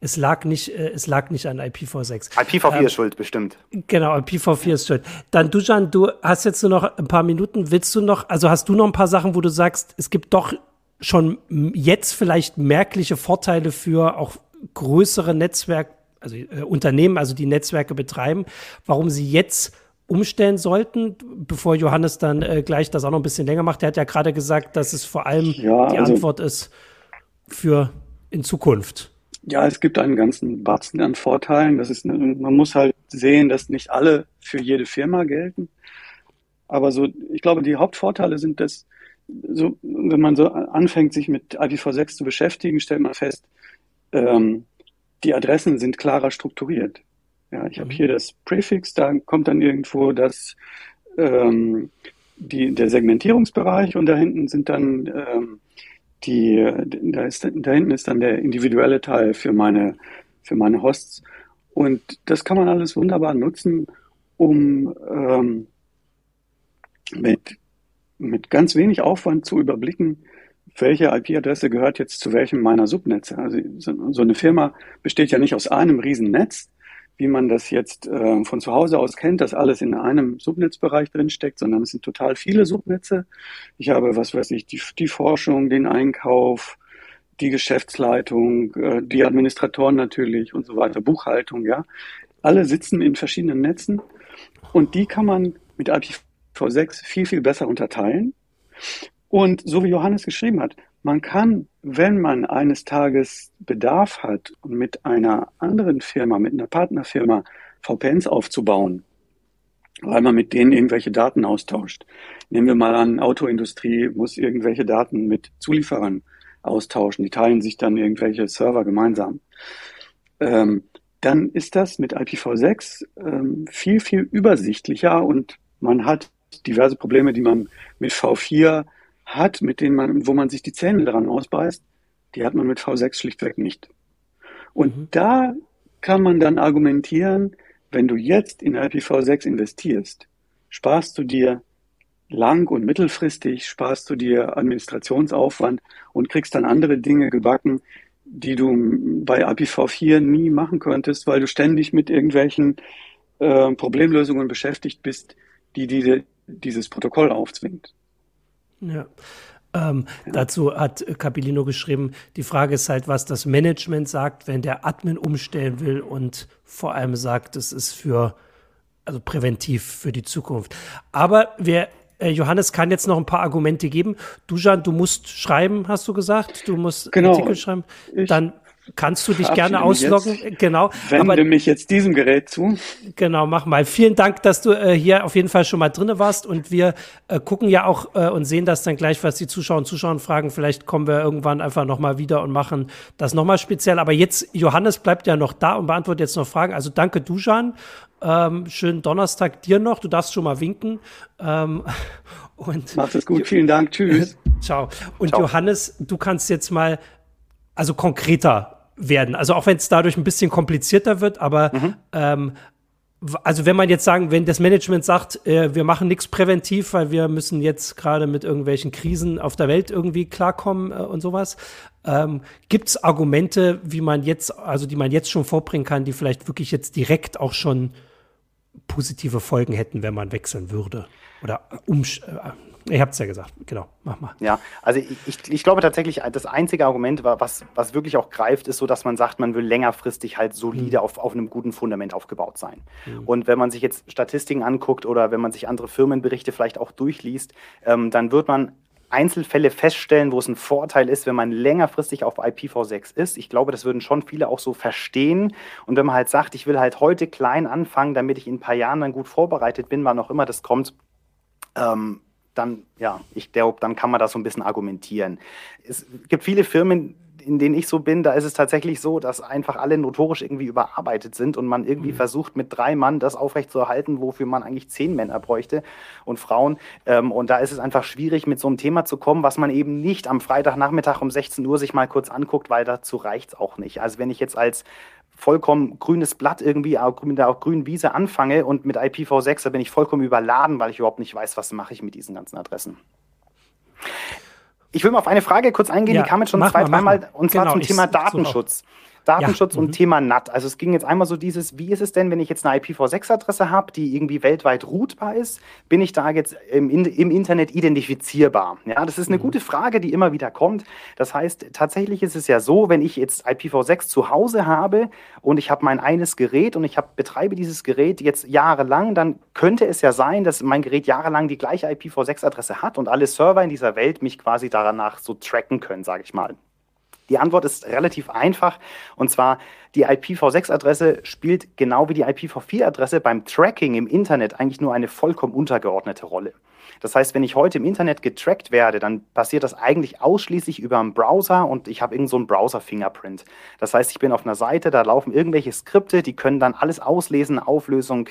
Es lag nicht, äh, es lag nicht an IPv6. IPv4 ähm, ist schuld, bestimmt. Genau, IPv4 ist schuld. Dann, Dujan, du hast jetzt nur noch ein paar Minuten. Willst du noch, also hast du noch ein paar Sachen, wo du sagst, es gibt doch schon jetzt vielleicht merkliche Vorteile für auch größere Netzwerk, also äh, Unternehmen, also die Netzwerke betreiben, warum sie jetzt umstellen sollten, bevor Johannes dann äh, gleich das auch noch ein bisschen länger macht. Er hat ja gerade gesagt, dass es vor allem ja, die also, Antwort ist für in Zukunft. Ja, es gibt einen ganzen Batzen an Vorteilen. Das ist, man muss halt sehen, dass nicht alle für jede Firma gelten. Aber so, ich glaube, die Hauptvorteile sind, dass so, wenn man so anfängt, sich mit IPv6 zu beschäftigen, stellt man fest, ähm, die Adressen sind klarer strukturiert. Ja, ich habe mhm. hier das Prefix, da kommt dann irgendwo das, ähm, die, der Segmentierungsbereich und da hinten sind dann ähm, die, da, ist, da hinten ist dann der individuelle Teil für meine, für meine Hosts. Und das kann man alles wunderbar nutzen, um ähm, mit, mit ganz wenig Aufwand zu überblicken, welche IP-Adresse gehört jetzt zu welchem meiner Subnetze. Also so, eine Firma besteht ja nicht aus einem riesen Netz, wie man das jetzt äh, von zu Hause aus kennt, dass alles in einem Subnetzbereich drinsteckt, sondern es sind total viele Subnetze. Ich habe, was weiß ich, die, die Forschung, den Einkauf, die Geschäftsleitung, äh, die Administratoren natürlich und so weiter, Buchhaltung, ja. Alle sitzen in verschiedenen Netzen und die kann man mit IPv6 viel, viel besser unterteilen. Und so wie Johannes geschrieben hat, man kann, wenn man eines Tages Bedarf hat mit einer anderen Firma, mit einer Partnerfirma VPNs aufzubauen, weil man mit denen irgendwelche Daten austauscht. Nehmen wir mal an, Autoindustrie muss irgendwelche Daten mit Zulieferern austauschen. Die teilen sich dann irgendwelche Server gemeinsam. Ähm, dann ist das mit IPv6 ähm, viel, viel übersichtlicher und man hat diverse Probleme, die man mit V4 hat, mit denen man, wo man sich die Zähne dran ausbeißt, die hat man mit V6 schlichtweg nicht. Und mhm. da kann man dann argumentieren, wenn du jetzt in IPv6 investierst, sparst du dir lang- und mittelfristig, sparst du dir Administrationsaufwand und kriegst dann andere Dinge gebacken, die du bei IPv4 nie machen könntest, weil du ständig mit irgendwelchen äh, Problemlösungen beschäftigt bist, die diese, dieses Protokoll aufzwingt. Ja. Ähm, ja. Dazu hat Capilino geschrieben, die Frage ist halt, was das Management sagt, wenn der Admin umstellen will und vor allem sagt, es ist für, also präventiv für die Zukunft. Aber wir äh, Johannes kann jetzt noch ein paar Argumente geben. Dujan, du musst schreiben, hast du gesagt? Du musst genau. Artikel schreiben. Dann kannst du dich gerne ausloggen. Jetzt, genau. Wende aber, mich jetzt diesem Gerät zu. Genau, mach mal. Vielen Dank, dass du äh, hier auf jeden Fall schon mal drinne warst und wir äh, gucken ja auch äh, und sehen das dann gleich, was die Zuschauer und Zuschauer fragen. Vielleicht kommen wir irgendwann einfach noch mal wieder und machen das noch mal speziell. Aber jetzt, Johannes bleibt ja noch da und beantwortet jetzt noch Fragen. Also danke, Dujan. Ähm, schönen Donnerstag dir noch. Du darfst schon mal winken. Ähm, und Macht es gut. Vielen Dank. Tschüss. Ciao. Und Ciao. Johannes, du kannst jetzt mal also konkreter werden. Also auch wenn es dadurch ein bisschen komplizierter wird, aber mhm. ähm, also wenn man jetzt sagen, wenn das Management sagt, äh, wir machen nichts präventiv, weil wir müssen jetzt gerade mit irgendwelchen Krisen auf der Welt irgendwie klarkommen äh, und sowas, ähm, gibt es Argumente, wie man jetzt, also die man jetzt schon vorbringen kann, die vielleicht wirklich jetzt direkt auch schon positive Folgen hätten, wenn man wechseln würde oder um, äh, Ihr habt es ja gesagt, genau, mach mal. Ja, also ich, ich glaube tatsächlich, das einzige Argument, was, was wirklich auch greift, ist so, dass man sagt, man will längerfristig halt solide mhm. auf, auf einem guten Fundament aufgebaut sein. Mhm. Und wenn man sich jetzt Statistiken anguckt oder wenn man sich andere Firmenberichte vielleicht auch durchliest, ähm, dann wird man Einzelfälle feststellen, wo es ein Vorteil ist, wenn man längerfristig auf IPv6 ist. Ich glaube, das würden schon viele auch so verstehen. Und wenn man halt sagt, ich will halt heute klein anfangen, damit ich in ein paar Jahren dann gut vorbereitet bin, wann auch immer das kommt, ähm, dann, ja, ich glaube, dann kann man das so ein bisschen argumentieren. Es gibt viele Firmen, in denen ich so bin, da ist es tatsächlich so, dass einfach alle notorisch irgendwie überarbeitet sind und man irgendwie mhm. versucht, mit drei Mann das aufrechtzuerhalten, wofür man eigentlich zehn Männer bräuchte und Frauen. Ähm, und da ist es einfach schwierig, mit so einem Thema zu kommen, was man eben nicht am Freitagnachmittag um 16 Uhr sich mal kurz anguckt, weil dazu reicht es auch nicht. Also wenn ich jetzt als vollkommen grünes Blatt irgendwie auch mit der grünen Wiese anfange und mit IPv6, da bin ich vollkommen überladen, weil ich überhaupt nicht weiß, was mache ich mit diesen ganzen Adressen. Ich will mal auf eine Frage kurz eingehen, ja, die kam jetzt schon zwei, dreimal, und zwar genau, zum Thema Datenschutz. Datenschutz ja. und mhm. Thema NAT. Also es ging jetzt einmal so dieses, wie ist es denn, wenn ich jetzt eine IPv6-Adresse habe, die irgendwie weltweit routbar ist, bin ich da jetzt im, im Internet identifizierbar? Ja, das ist eine mhm. gute Frage, die immer wieder kommt. Das heißt, tatsächlich ist es ja so, wenn ich jetzt IPv6 zu Hause habe und ich habe mein eines Gerät und ich hab, betreibe dieses Gerät jetzt jahrelang, dann könnte es ja sein, dass mein Gerät jahrelang die gleiche IPv6-Adresse hat und alle Server in dieser Welt mich quasi danach so tracken können, sage ich mal. Die Antwort ist relativ einfach und zwar die IPv6-Adresse spielt genau wie die IPv4-Adresse beim Tracking im Internet eigentlich nur eine vollkommen untergeordnete Rolle. Das heißt, wenn ich heute im Internet getrackt werde, dann passiert das eigentlich ausschließlich über einen Browser und ich habe irgendeinen so Browser-Fingerprint. Das heißt, ich bin auf einer Seite, da laufen irgendwelche Skripte, die können dann alles auslesen, Auflösung,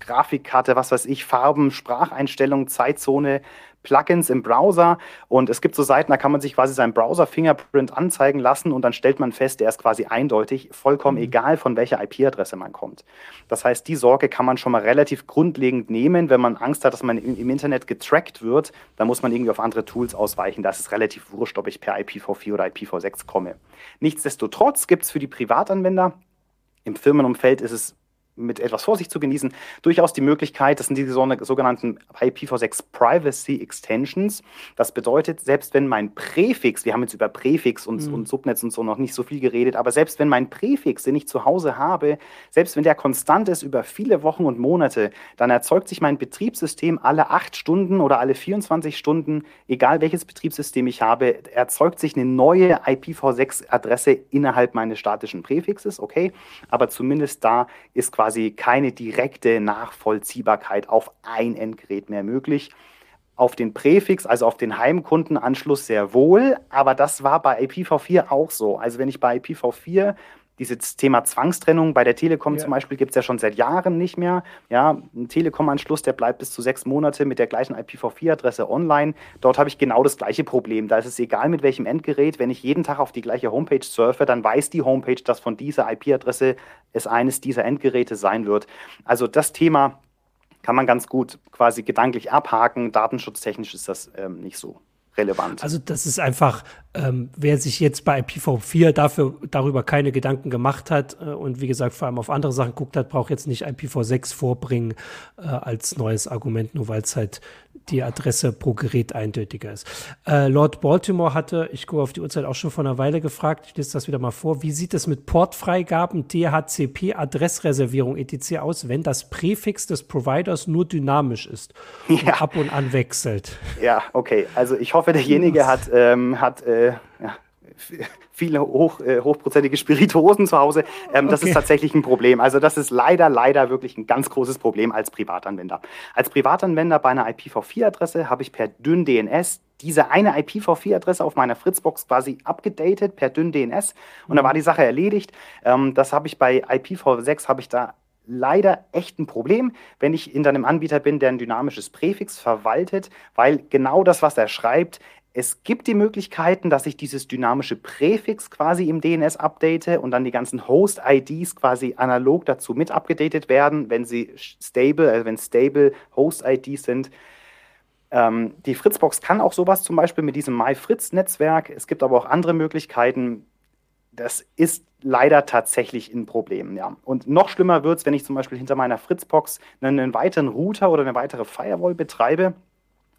Grafikkarte, was weiß ich, Farben, Spracheinstellungen, Zeitzone, Plugins im Browser und es gibt so Seiten, da kann man sich quasi seinen Browser-Fingerprint anzeigen lassen und dann stellt man fest, der ist quasi eindeutig, vollkommen mhm. egal, von welcher IP-Adresse man kommt. Das heißt, die Sorge kann man schon mal relativ grundlegend nehmen, wenn man Angst hat, dass man im Internet getrackt wird, dann muss man irgendwie auf andere Tools ausweichen. Da ist es relativ wurscht, ob ich per IPv4 oder IPv6 komme. Nichtsdestotrotz gibt es für die Privatanwender im Firmenumfeld ist es mit etwas Vorsicht zu genießen, durchaus die Möglichkeit, das sind die sogenannten IPv6 Privacy Extensions. Das bedeutet, selbst wenn mein Präfix, wir haben jetzt über Präfix und, mhm. und Subnetz und so noch nicht so viel geredet, aber selbst wenn mein Präfix, den ich zu Hause habe, selbst wenn der konstant ist über viele Wochen und Monate, dann erzeugt sich mein Betriebssystem alle acht Stunden oder alle 24 Stunden, egal welches Betriebssystem ich habe, erzeugt sich eine neue IPv6-Adresse innerhalb meines statischen Präfixes, okay, aber zumindest da ist quasi quasi keine direkte Nachvollziehbarkeit auf ein Endgerät mehr möglich. Auf den Präfix, also auf den Heimkundenanschluss sehr wohl, aber das war bei IPv4 auch so. Also wenn ich bei IPv4 dieses Thema Zwangstrennung bei der Telekom ja. zum Beispiel gibt es ja schon seit Jahren nicht mehr. Ja, ein Telekom-Anschluss, der bleibt bis zu sechs Monate mit der gleichen IPv4-Adresse online. Dort habe ich genau das gleiche Problem. Da ist es egal, mit welchem Endgerät. Wenn ich jeden Tag auf die gleiche Homepage surfe, dann weiß die Homepage, dass von dieser IP-Adresse es eines dieser Endgeräte sein wird. Also das Thema kann man ganz gut quasi gedanklich abhaken. Datenschutztechnisch ist das ähm, nicht so relevant. Also das ist einfach, ähm, wer sich jetzt bei IPv4 dafür, darüber keine Gedanken gemacht hat äh, und wie gesagt vor allem auf andere Sachen guckt hat, braucht jetzt nicht IPv6 vorbringen äh, als neues Argument, nur weil es halt die Adresse pro Gerät eindeutiger ist. Äh, Lord Baltimore hatte, ich gucke auf die Uhrzeit auch schon vor einer Weile gefragt, ich lese das wieder mal vor, wie sieht es mit Portfreigaben, DHCP, Adressreservierung etc. aus, wenn das Präfix des Providers nur dynamisch ist und ja. ab und an wechselt? Ja, okay. Also ich hoffe, derjenige hat, ähm, hat äh, ja, viele hoch, äh, hochprozentige Spirituosen zu Hause. Ähm, das okay. ist tatsächlich ein Problem. Also das ist leider, leider wirklich ein ganz großes Problem als Privatanwender. Als Privatanwender bei einer IPv4-Adresse habe ich per dünn DNS diese eine IPv4-Adresse auf meiner Fritzbox quasi abgedatet per dünn DNS und mhm. da war die Sache erledigt. Ähm, das habe ich bei IPv6 habe ich da leider echt ein Problem, wenn ich hinter einem Anbieter bin, der ein dynamisches Präfix verwaltet, weil genau das, was er schreibt, es gibt die Möglichkeiten, dass ich dieses dynamische Präfix quasi im DNS update und dann die ganzen Host-IDs quasi analog dazu mit abgedatet werden, wenn sie stable, also wenn stable Host-IDs sind. Ähm, die Fritzbox kann auch sowas zum Beispiel mit diesem MyFritz-Netzwerk. Es gibt aber auch andere Möglichkeiten. Das ist leider tatsächlich ein Problem, ja. Und noch schlimmer wird es, wenn ich zum Beispiel hinter meiner Fritzbox einen weiteren Router oder eine weitere Firewall betreibe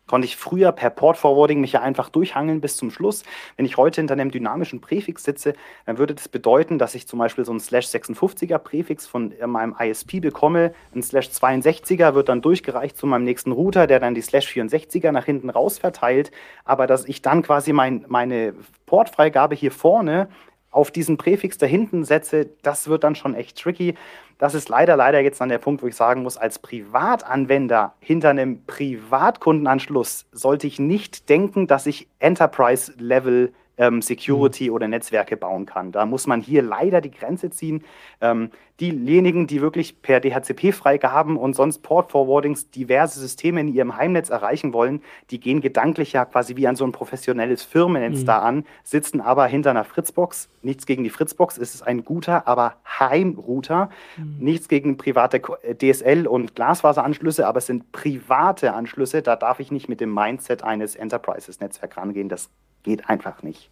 konnte ich früher per Port Forwarding mich ja einfach durchhangeln bis zum Schluss. Wenn ich heute hinter einem dynamischen Präfix sitze, dann würde das bedeuten, dass ich zum Beispiel so ein Slash 56er Präfix von meinem ISP bekomme. Ein Slash 62er wird dann durchgereicht zu meinem nächsten Router, der dann die Slash 64er nach hinten raus verteilt. Aber dass ich dann quasi mein, meine Portfreigabe hier vorne auf diesen Präfix da hinten setze, das wird dann schon echt tricky. Das ist leider, leider jetzt an der Punkt, wo ich sagen muss, als Privatanwender hinter einem Privatkundenanschluss sollte ich nicht denken, dass ich Enterprise-Level ähm, Security mhm. oder Netzwerke bauen kann. Da muss man hier leider die Grenze ziehen. Ähm, diejenigen, die wirklich per DHCP-Freigaben und sonst Port-Forwardings diverse Systeme in ihrem Heimnetz erreichen wollen, die gehen gedanklich ja quasi wie an so ein professionelles Firmennetz mhm. da an, sitzen aber hinter einer Fritzbox. Nichts gegen die Fritzbox, es ist ein guter, aber Heimrouter. Mhm. Nichts gegen private äh, DSL- und Glasfaseranschlüsse, aber es sind private Anschlüsse. Da darf ich nicht mit dem Mindset eines Enterprises-Netzwerks rangehen. Das geht einfach nicht.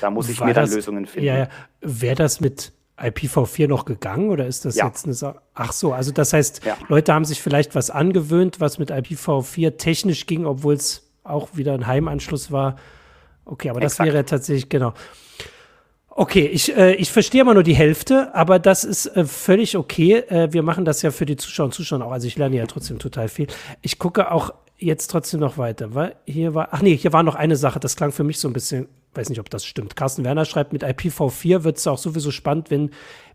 Da muss ich War mir dann das, Lösungen finden. Ja, ja. Wäre das mit IPv4 noch gegangen oder ist das ja. jetzt eine Sache? Ach so, also das heißt, ja. Leute haben sich vielleicht was angewöhnt, was mit IPv4 technisch ging, obwohl es auch wieder ein Heimanschluss war. Okay, aber Exakt. das wäre tatsächlich, genau. Okay, ich, äh, ich verstehe immer nur die Hälfte, aber das ist äh, völlig okay. Äh, wir machen das ja für die Zuschauer und Zuschauer auch. Also ich lerne ja trotzdem total viel. Ich gucke auch jetzt trotzdem noch weiter, weil hier war, ach nee, hier war noch eine Sache, das klang für mich so ein bisschen, weiß nicht, ob das stimmt. Carsten Werner schreibt, mit IPv4 wird es auch sowieso spannend, wenn,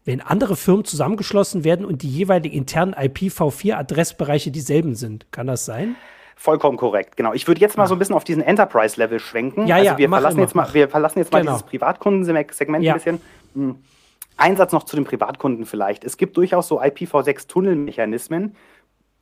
wenn andere Firmen zusammengeschlossen werden und die jeweiligen internen IPv4-Adressbereiche dieselben sind. Kann das sein? Vollkommen korrekt, genau. Ich würde jetzt mal so ein bisschen auf diesen Enterprise-Level schwenken. Ja, also wir, mach verlassen immer, jetzt mal, wir verlassen jetzt mal genau. dieses Privatkundensegment ja. ein bisschen. Hm. Einsatz noch zu den Privatkunden vielleicht. Es gibt durchaus so IPv6-Tunnelmechanismen,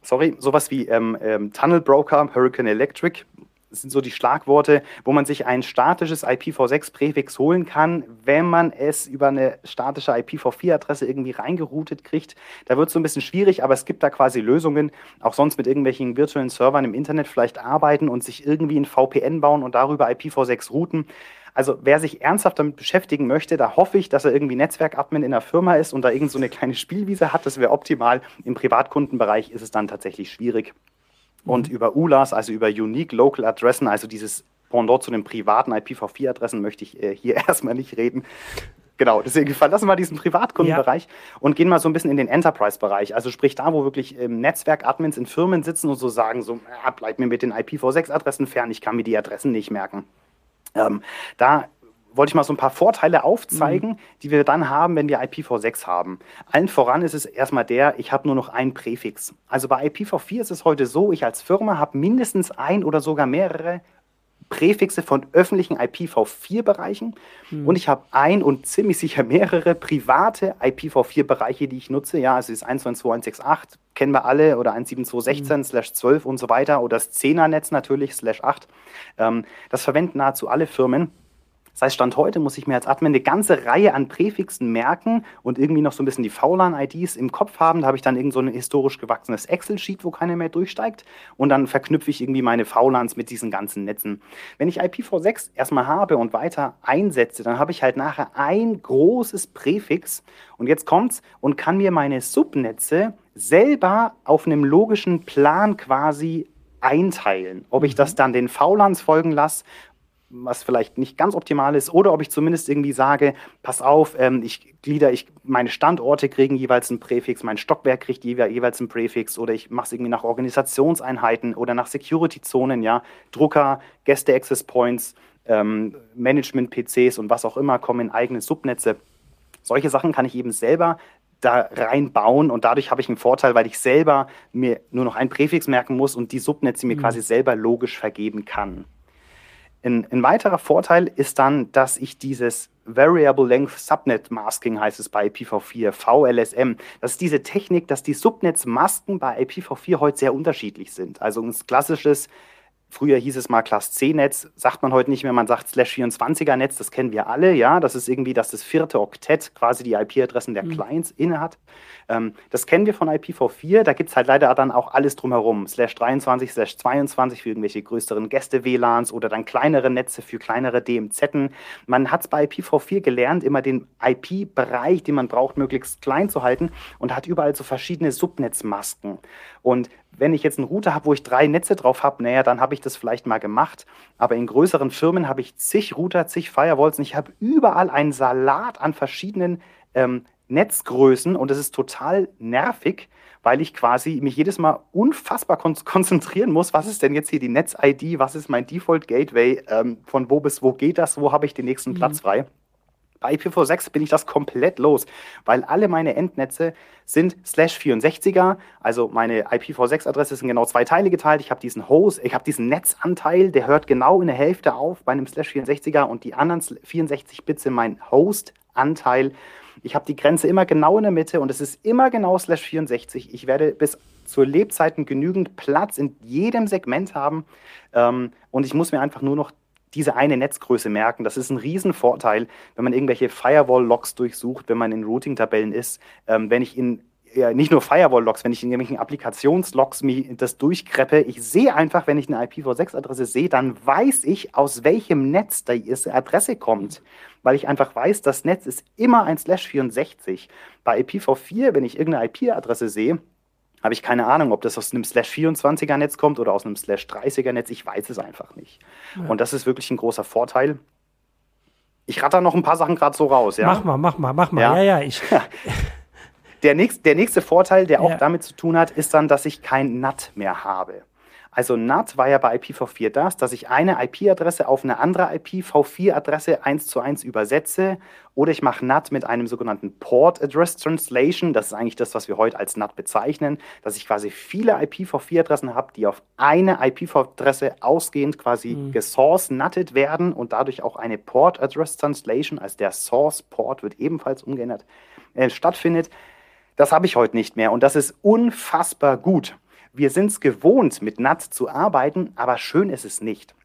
sorry, sowas wie ähm, ähm, Tunnel Broker, Hurricane Electric, sind so die Schlagworte, wo man sich ein statisches IPv6-Präfix holen kann, wenn man es über eine statische IPv4-Adresse irgendwie reingeroutet kriegt. Da wird es so ein bisschen schwierig, aber es gibt da quasi Lösungen, auch sonst mit irgendwelchen virtuellen Servern im Internet vielleicht arbeiten und sich irgendwie ein VPN bauen und darüber IPv6 routen. Also wer sich ernsthaft damit beschäftigen möchte, da hoffe ich, dass er irgendwie Netzwerkadmin in der Firma ist und da irgend so eine kleine Spielwiese hat. Das wäre optimal. Im Privatkundenbereich ist es dann tatsächlich schwierig. Und mhm. über ULAs, also über Unique Local Adressen, also dieses Pendant zu den privaten IPv4-Adressen, möchte ich äh, hier erstmal nicht reden. Genau, deswegen verlassen wir diesen Privatkundenbereich ja. und gehen mal so ein bisschen in den Enterprise-Bereich. Also sprich da, wo wirklich ähm, Netzwerk-Admins in Firmen sitzen und so sagen, so, ja, bleib mir mit den IPv6-Adressen fern, ich kann mir die Adressen nicht merken. Ähm, da wollte ich mal so ein paar Vorteile aufzeigen, mhm. die wir dann haben, wenn wir IPv6 haben. Allen voran ist es erstmal der, ich habe nur noch ein Präfix. Also bei IPv4 ist es heute so, ich als Firma habe mindestens ein oder sogar mehrere Präfixe von öffentlichen IPv4-Bereichen mhm. und ich habe ein und ziemlich sicher mehrere private IPv4-Bereiche, die ich nutze. Ja, also das 192.168 kennen wir alle oder 172.16 mhm. slash 12 und so weiter oder das 10er-Netz natürlich slash 8. Ähm, das verwenden nahezu alle Firmen. Das heißt, Stand heute muss ich mir als Admin eine ganze Reihe an Präfixen merken und irgendwie noch so ein bisschen die VLAN-IDs im Kopf haben. Da habe ich dann irgend so ein historisch gewachsenes Excel-Sheet, wo keiner mehr durchsteigt. Und dann verknüpfe ich irgendwie meine VLANs mit diesen ganzen Netzen. Wenn ich IPv6 erstmal habe und weiter einsetze, dann habe ich halt nachher ein großes Präfix. Und jetzt kommt's und kann mir meine Subnetze selber auf einem logischen Plan quasi einteilen. Ob ich das mhm. dann den VLANs folgen lasse was vielleicht nicht ganz optimal ist, oder ob ich zumindest irgendwie sage, pass auf, ähm, ich glieder, ich, meine Standorte kriegen jeweils einen Präfix, mein Stockwerk kriegt jeweils einen Präfix, oder ich mache es irgendwie nach Organisationseinheiten oder nach Security-Zonen, ja, Drucker, Gäste-Access Points, ähm, Management-PCs und was auch immer kommen in eigene Subnetze. Solche Sachen kann ich eben selber da reinbauen und dadurch habe ich einen Vorteil, weil ich selber mir nur noch einen Präfix merken muss und die Subnetze mir mhm. quasi selber logisch vergeben kann. Ein, ein, weiterer Vorteil ist dann, dass ich dieses Variable Length Subnet Masking heißt es bei IPv4, VLSM. Das ist diese Technik, dass die Subnetzmasken bei IPv4 heute sehr unterschiedlich sind. Also ein klassisches Früher hieß es mal Class C-Netz, sagt man heute nicht mehr, man sagt Slash 24er-Netz, das kennen wir alle, ja. Das ist irgendwie, dass das vierte Oktett quasi die IP-Adressen der mhm. Clients innehat. Ähm, das kennen wir von IPv4, da gibt es halt leider dann auch alles drumherum. Slash 23, Slash 22 für irgendwelche größeren Gäste-WLANs oder dann kleinere Netze für kleinere DMZ. Man hat es bei IPv4 gelernt, immer den IP-Bereich, den man braucht, möglichst klein zu halten und hat überall so verschiedene Subnetzmasken. Und wenn ich jetzt einen Router habe, wo ich drei Netze drauf habe, naja, dann habe ich das vielleicht mal gemacht. Aber in größeren Firmen habe ich zig Router, zig Firewalls und ich habe überall einen Salat an verschiedenen ähm, Netzgrößen und es ist total nervig, weil ich quasi mich jedes Mal unfassbar kon konzentrieren muss, was ist denn jetzt hier die Netz-ID, was ist mein Default-Gateway, ähm, von wo bis wo geht das, wo habe ich den nächsten mhm. Platz frei. Bei IPv6 bin ich das komplett los, weil alle meine Endnetze sind slash 64er, also meine IPv6-Adresse sind genau zwei Teile geteilt. Ich habe diesen Host, ich habe diesen Netzanteil, der hört genau in der Hälfte auf bei einem slash 64er und die anderen 64 Bits sind mein Host-Anteil. Ich habe die Grenze immer genau in der Mitte und es ist immer genau slash 64. Ich werde bis zur Lebzeiten genügend Platz in jedem Segment haben ähm, und ich muss mir einfach nur noch diese eine Netzgröße merken. Das ist ein Riesenvorteil, wenn man irgendwelche Firewall-Logs durchsucht, wenn man in Routing-Tabellen ist. Ähm, wenn ich in ja, nicht nur Firewall-Logs, wenn ich in irgendwelchen Applikationslogs das durchkreppe, ich sehe einfach, wenn ich eine IPv6-Adresse sehe, dann weiß ich, aus welchem Netz die Adresse kommt. Weil ich einfach weiß, das Netz ist immer ein Slash 64. Bei IPv4, wenn ich irgendeine IP-Adresse sehe, habe ich keine Ahnung, ob das aus einem Slash 24er Netz kommt oder aus einem Slash 30er Netz. Ich weiß es einfach nicht. Ja. Und das ist wirklich ein großer Vorteil. Ich ratter noch ein paar Sachen gerade so raus. Ja? Mach mal, mach mal, mach mal. Ja, ja, ja ich. der, nächst, der nächste Vorteil, der auch damit zu tun hat, ist dann, dass ich kein NAT mehr habe. Also NAT war ja bei IPv4 das, dass ich eine IP-Adresse auf eine andere IPv4-Adresse eins zu eins übersetze oder ich mache NAT mit einem sogenannten Port Address Translation. Das ist eigentlich das, was wir heute als NAT bezeichnen, dass ich quasi viele IPv4-Adressen habe, die auf eine IPv4-Adresse ausgehend quasi mhm. gesource-natted werden und dadurch auch eine Port Address Translation, also der Source Port wird ebenfalls umgeändert, äh, stattfindet. Das habe ich heute nicht mehr und das ist unfassbar gut. Wir sind es gewohnt, mit NAT zu arbeiten, aber schön ist es nicht.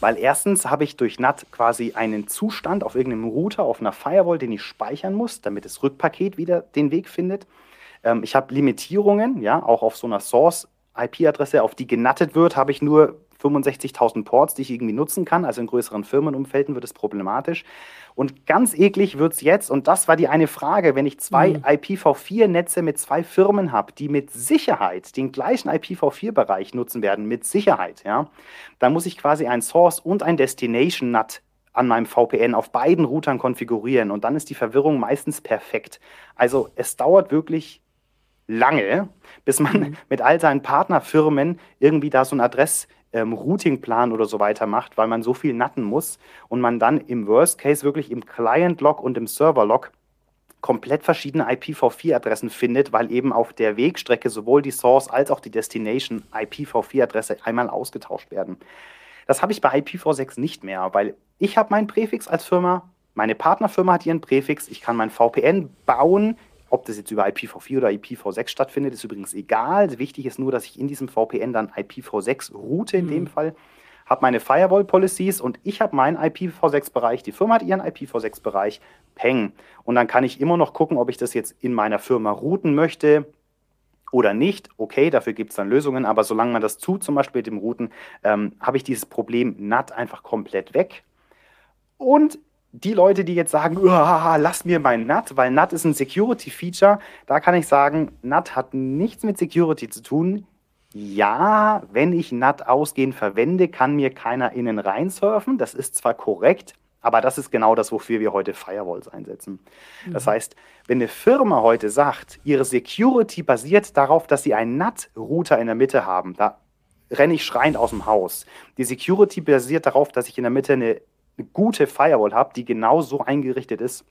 Weil erstens habe ich durch NAT quasi einen Zustand auf irgendeinem Router, auf einer Firewall, den ich speichern muss, damit das Rückpaket wieder den Weg findet. Ähm, ich habe Limitierungen, ja, auch auf so einer Source-IP-Adresse, auf die genattet wird, habe ich nur 65.000 Ports, die ich irgendwie nutzen kann. Also in größeren Firmenumfelden wird es problematisch. Und ganz eklig wird es jetzt, und das war die eine Frage, wenn ich zwei mhm. IPv4-Netze mit zwei Firmen habe, die mit Sicherheit den gleichen IPv4-Bereich nutzen werden, mit Sicherheit, ja, dann muss ich quasi ein Source und ein Destination-NAT an meinem VPN auf beiden Routern konfigurieren und dann ist die Verwirrung meistens perfekt. Also es dauert wirklich lange, bis man mhm. mit all seinen Partnerfirmen irgendwie da so ein Adress ähm, Routingplan oder so weiter macht, weil man so viel natten muss und man dann im Worst Case wirklich im Client-Log und im Server-Log komplett verschiedene IPv4-Adressen findet, weil eben auf der Wegstrecke sowohl die Source als auch die Destination IPv4-Adresse einmal ausgetauscht werden. Das habe ich bei IPv6 nicht mehr, weil ich habe meinen Präfix als Firma, meine Partnerfirma hat ihren Präfix, ich kann mein VPN bauen, ob das jetzt über IPv4 oder IPv6 stattfindet, ist übrigens egal. Wichtig ist nur, dass ich in diesem VPN dann IPv6 route in mhm. dem Fall, habe meine Firewall-Policies und ich habe meinen IPv6-Bereich, die Firma hat ihren IPv6-Bereich, Peng. Und dann kann ich immer noch gucken, ob ich das jetzt in meiner Firma routen möchte oder nicht. Okay, dafür gibt es dann Lösungen, aber solange man das tut, zum Beispiel mit dem Routen, ähm, habe ich dieses Problem NAT einfach komplett weg. Und die Leute, die jetzt sagen, lass mir mein NAT, weil NAT ist ein Security-Feature, da kann ich sagen, NAT hat nichts mit Security zu tun. Ja, wenn ich NAT ausgehend verwende, kann mir keiner innen reinsurfen. Das ist zwar korrekt, aber das ist genau das, wofür wir heute Firewalls einsetzen. Mhm. Das heißt, wenn eine Firma heute sagt, ihre Security basiert darauf, dass sie einen NAT-Router in der Mitte haben, da renne ich schreiend aus dem Haus. Die Security basiert darauf, dass ich in der Mitte eine eine gute Firewall habe, die genau so eingerichtet ist,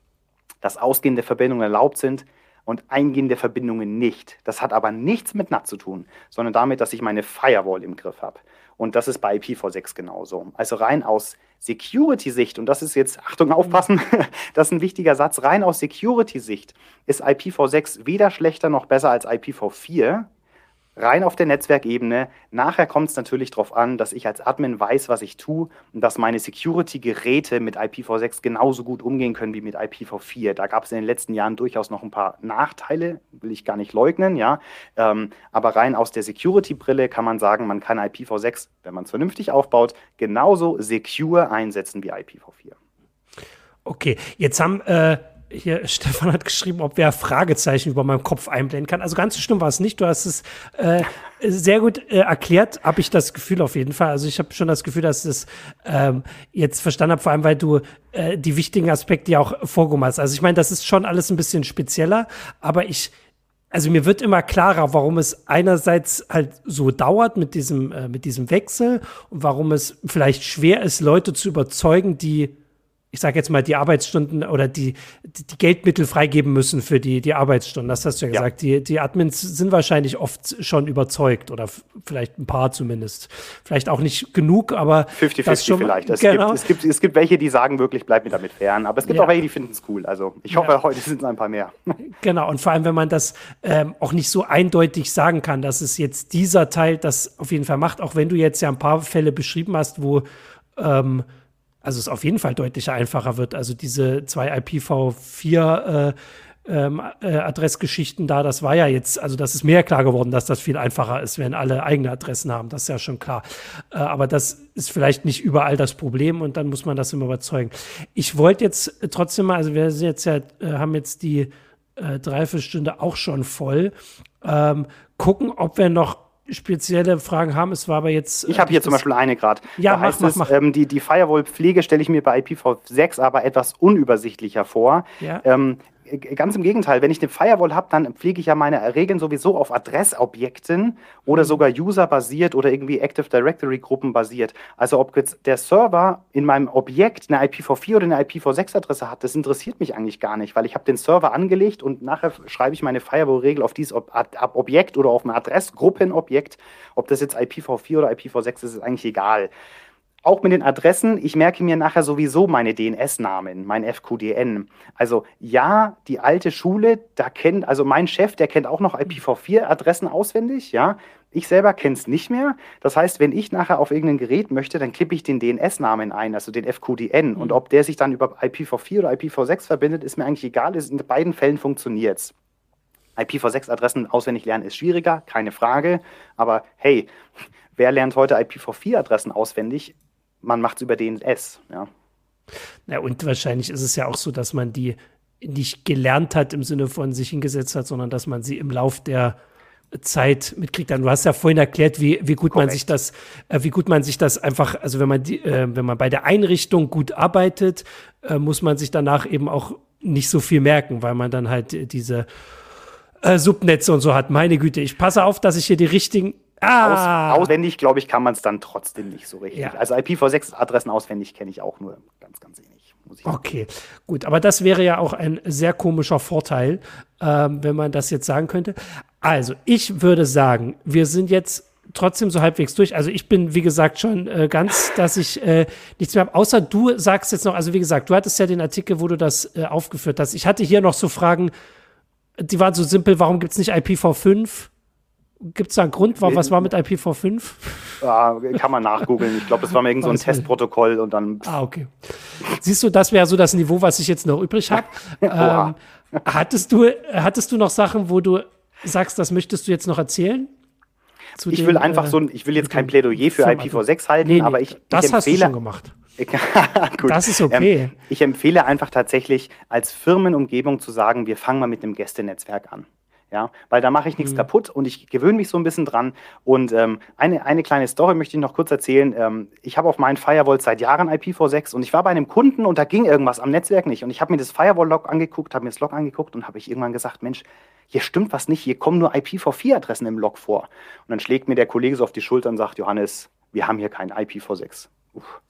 dass ausgehende Verbindungen erlaubt sind und eingehende Verbindungen nicht. Das hat aber nichts mit NAT zu tun, sondern damit, dass ich meine Firewall im Griff habe. Und das ist bei IPv6 genauso. Also rein aus Security-Sicht, und das ist jetzt, Achtung, aufpassen, das ist ein wichtiger Satz, rein aus Security-Sicht ist IPv6 weder schlechter noch besser als IPv4, rein auf der Netzwerkebene. Nachher kommt es natürlich darauf an, dass ich als Admin weiß, was ich tue und dass meine Security-Geräte mit IPv6 genauso gut umgehen können wie mit IPv4. Da gab es in den letzten Jahren durchaus noch ein paar Nachteile, will ich gar nicht leugnen, ja. Ähm, aber rein aus der Security-Brille kann man sagen, man kann IPv6, wenn man es vernünftig aufbaut, genauso secure einsetzen wie IPv4. Okay, jetzt haben äh hier, Stefan hat geschrieben, ob wer Fragezeichen über meinem Kopf einblenden kann. Also ganz so schlimm war es nicht. Du hast es äh, sehr gut äh, erklärt, habe ich das Gefühl auf jeden Fall. Also ich habe schon das Gefühl, dass es ähm, jetzt verstanden habe, vor allem weil du äh, die wichtigen Aspekte ja auch vorgehoben hast. Also ich meine, das ist schon alles ein bisschen spezieller, aber ich also mir wird immer klarer, warum es einerseits halt so dauert mit diesem, äh, mit diesem Wechsel und warum es vielleicht schwer ist, Leute zu überzeugen, die ich sage jetzt mal, die Arbeitsstunden oder die, die, Geldmittel freigeben müssen für die, die Arbeitsstunden. Das hast du ja, ja. gesagt. Die, die Admins sind wahrscheinlich oft schon überzeugt oder vielleicht ein paar zumindest. Vielleicht auch nicht genug, aber 50-50 vielleicht. Es, genau. gibt, es, gibt, es gibt welche, die sagen wirklich, bleib mir damit fern. Aber es gibt ja. auch welche, die finden es cool. Also ich hoffe, ja. heute sind es ein paar mehr. Genau. Und vor allem, wenn man das ähm, auch nicht so eindeutig sagen kann, dass es jetzt dieser Teil das auf jeden Fall macht, auch wenn du jetzt ja ein paar Fälle beschrieben hast, wo ähm, also es auf jeden Fall deutlich einfacher wird. Also diese zwei IPv4 äh, ähm, äh, Adressgeschichten da, das war ja jetzt, also das ist mir klar geworden, dass das viel einfacher ist, wenn alle eigene Adressen haben, das ist ja schon klar. Äh, aber das ist vielleicht nicht überall das Problem und dann muss man das immer überzeugen. Ich wollte jetzt trotzdem mal, also wir sind jetzt ja, äh, haben jetzt die äh, Dreiviertelstunde auch schon voll, ähm, gucken, ob wir noch spezielle Fragen haben. Es war aber jetzt. Ich habe hier zum Beispiel eine gerade. Ja, da mach, heißt mach, es, mach. Ähm, die, die Firewall-Pflege stelle ich mir bei IPv6 aber etwas unübersichtlicher vor. Ja. Ähm, ganz im Gegenteil, wenn ich eine Firewall habe, dann pflege ich ja meine Regeln sowieso auf Adressobjekten oder mhm. sogar User-basiert oder irgendwie Active Directory-Gruppen basiert. Also ob jetzt der Server in meinem Objekt eine IPv4 oder eine IPv6-Adresse hat, das interessiert mich eigentlich gar nicht, weil ich habe den Server angelegt und nachher schreibe ich meine Firewall-Regel auf dieses Ob Objekt oder auf ein Adressgruppenobjekt. Ob das jetzt IPv4 oder IPv6 ist, ist eigentlich egal. Auch mit den Adressen, ich merke mir nachher sowieso meine DNS-Namen, mein FQDN. Also ja, die alte Schule, da kennt, also mein Chef, der kennt auch noch IPv4-Adressen auswendig, ja. Ich selber kenne es nicht mehr. Das heißt, wenn ich nachher auf irgendein Gerät möchte, dann klippe ich den DNS-Namen ein, also den FQDN. Mhm. Und ob der sich dann über IPv4 oder IPv6 verbindet, ist mir eigentlich egal. In beiden Fällen funktioniert es. IPv6-Adressen auswendig lernen ist schwieriger, keine Frage. Aber hey, wer lernt heute IPv4-Adressen auswendig? Man macht es über DNS, ja. Na, und wahrscheinlich ist es ja auch so, dass man die nicht gelernt hat im Sinne von sich hingesetzt hat, sondern dass man sie im Lauf der Zeit mitkriegt. Du hast ja vorhin erklärt, wie, wie gut Korrekt. man sich das, äh, wie gut man sich das einfach, also wenn man die, äh, wenn man bei der Einrichtung gut arbeitet, äh, muss man sich danach eben auch nicht so viel merken, weil man dann halt diese äh, Subnetze und so hat. Meine Güte, ich passe auf, dass ich hier die richtigen Ah. Aus, auswendig, glaube ich, kann man es dann trotzdem nicht so richtig. Ja. Also IPv6-Adressen auswendig kenne ich auch nur ganz, ganz wenig. Okay, gut, aber das wäre ja auch ein sehr komischer Vorteil, ähm, wenn man das jetzt sagen könnte. Also, ich würde sagen, wir sind jetzt trotzdem so halbwegs durch. Also ich bin, wie gesagt, schon äh, ganz, dass ich äh, nichts mehr habe. Außer du sagst jetzt noch, also wie gesagt, du hattest ja den Artikel, wo du das äh, aufgeführt hast. Ich hatte hier noch so Fragen, die waren so simpel, warum gibt es nicht IPv5? Gibt es da einen Grund? War, was war mit IPv5? Ja, kann man nachgoogeln. Ich glaube, das war mir irgend so ein Testprotokoll und dann. Ah, okay. Siehst du, das wäre so das Niveau, was ich jetzt noch übrig habe. ähm, hattest, du, hattest du noch Sachen, wo du sagst, das möchtest du jetzt noch erzählen? ich den, will einfach äh, so ein, ich will jetzt kein Plädoyer für IPv6 halten, nee, nee, aber ich, das ich empfehle, hast du schon gemacht. das ist okay. Ähm, ich empfehle einfach tatsächlich als Firmenumgebung zu sagen, wir fangen mal mit einem Gästenetzwerk an. Ja, weil da mache ich nichts mhm. kaputt und ich gewöhne mich so ein bisschen dran. Und ähm, eine, eine kleine Story möchte ich noch kurz erzählen. Ähm, ich habe auf meinen Firewall seit Jahren IPv6 und ich war bei einem Kunden und da ging irgendwas am Netzwerk nicht. Und ich habe mir das Firewall-Log angeguckt, habe mir das Log angeguckt und habe ich irgendwann gesagt, Mensch, hier stimmt was nicht, hier kommen nur IPv4-Adressen im Log vor. Und dann schlägt mir der Kollege so auf die Schulter und sagt, Johannes, wir haben hier kein IPv6. Uff.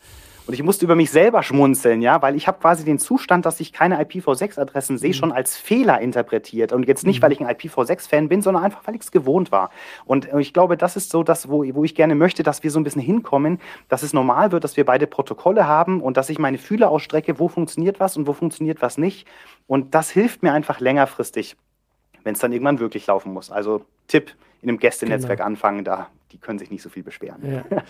Und ich musste über mich selber schmunzeln, ja, weil ich habe quasi den Zustand, dass ich keine IPv6-Adressen sehe, mhm. schon als Fehler interpretiert. Und jetzt nicht, mhm. weil ich ein IPv6-Fan bin, sondern einfach, weil ich es gewohnt war. Und äh, ich glaube, das ist so das, wo, wo ich gerne möchte, dass wir so ein bisschen hinkommen, dass es normal wird, dass wir beide Protokolle haben und dass ich meine Fühler ausstrecke, wo funktioniert was und wo funktioniert was nicht. Und das hilft mir einfach längerfristig, wenn es dann irgendwann wirklich laufen muss. Also Tipp, in einem Gästenetzwerk genau. anfangen, da die können sich nicht so viel beschweren. Ja.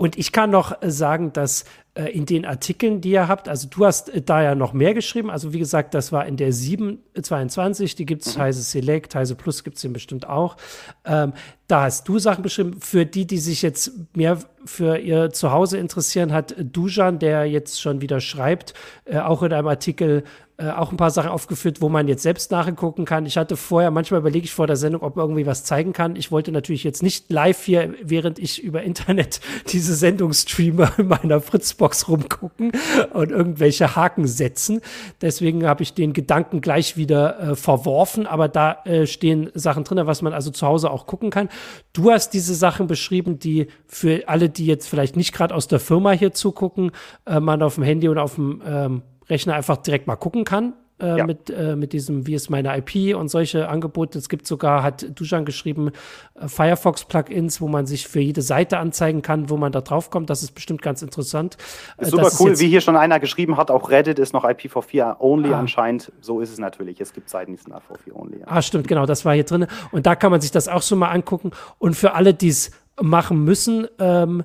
Und ich kann noch sagen, dass in den Artikeln, die ihr habt, also du hast äh, da ja noch mehr geschrieben. Also wie gesagt, das war in der 722, die gibt es, mhm. Heise Select, Heise Plus gibt es den bestimmt auch. Ähm, da hast du Sachen beschrieben. Für die, die sich jetzt mehr für ihr Zuhause interessieren, hat Dujan, der jetzt schon wieder schreibt, äh, auch in einem Artikel äh, auch ein paar Sachen aufgeführt, wo man jetzt selbst nachgucken kann. Ich hatte vorher, manchmal überlege ich vor der Sendung, ob irgendwie was zeigen kann. Ich wollte natürlich jetzt nicht live hier, während ich über Internet diese Sendung streame, in meiner Fritzbox rumgucken und irgendwelche Haken setzen. Deswegen habe ich den Gedanken gleich wieder äh, verworfen, aber da äh, stehen Sachen drin, was man also zu Hause auch gucken kann. Du hast diese Sachen beschrieben, die für alle, die jetzt vielleicht nicht gerade aus der Firma hier zugucken, äh, man auf dem Handy oder auf dem ähm, Rechner einfach direkt mal gucken kann. Äh, ja. mit, äh, mit diesem, wie ist meine IP und solche Angebote. Es gibt sogar, hat Dusan geschrieben, äh, Firefox-Plugins, wo man sich für jede Seite anzeigen kann, wo man da drauf kommt. Das ist bestimmt ganz interessant. Ist äh, super cool, ist wie hier schon einer geschrieben hat, auch Reddit ist noch IPv4 only ah. anscheinend. So ist es natürlich. Es gibt Seiten, die sind IPv4 only. Ja. Ah, stimmt, genau, das war hier drin. Und da kann man sich das auch so mal angucken. Und für alle, die es machen müssen, ähm,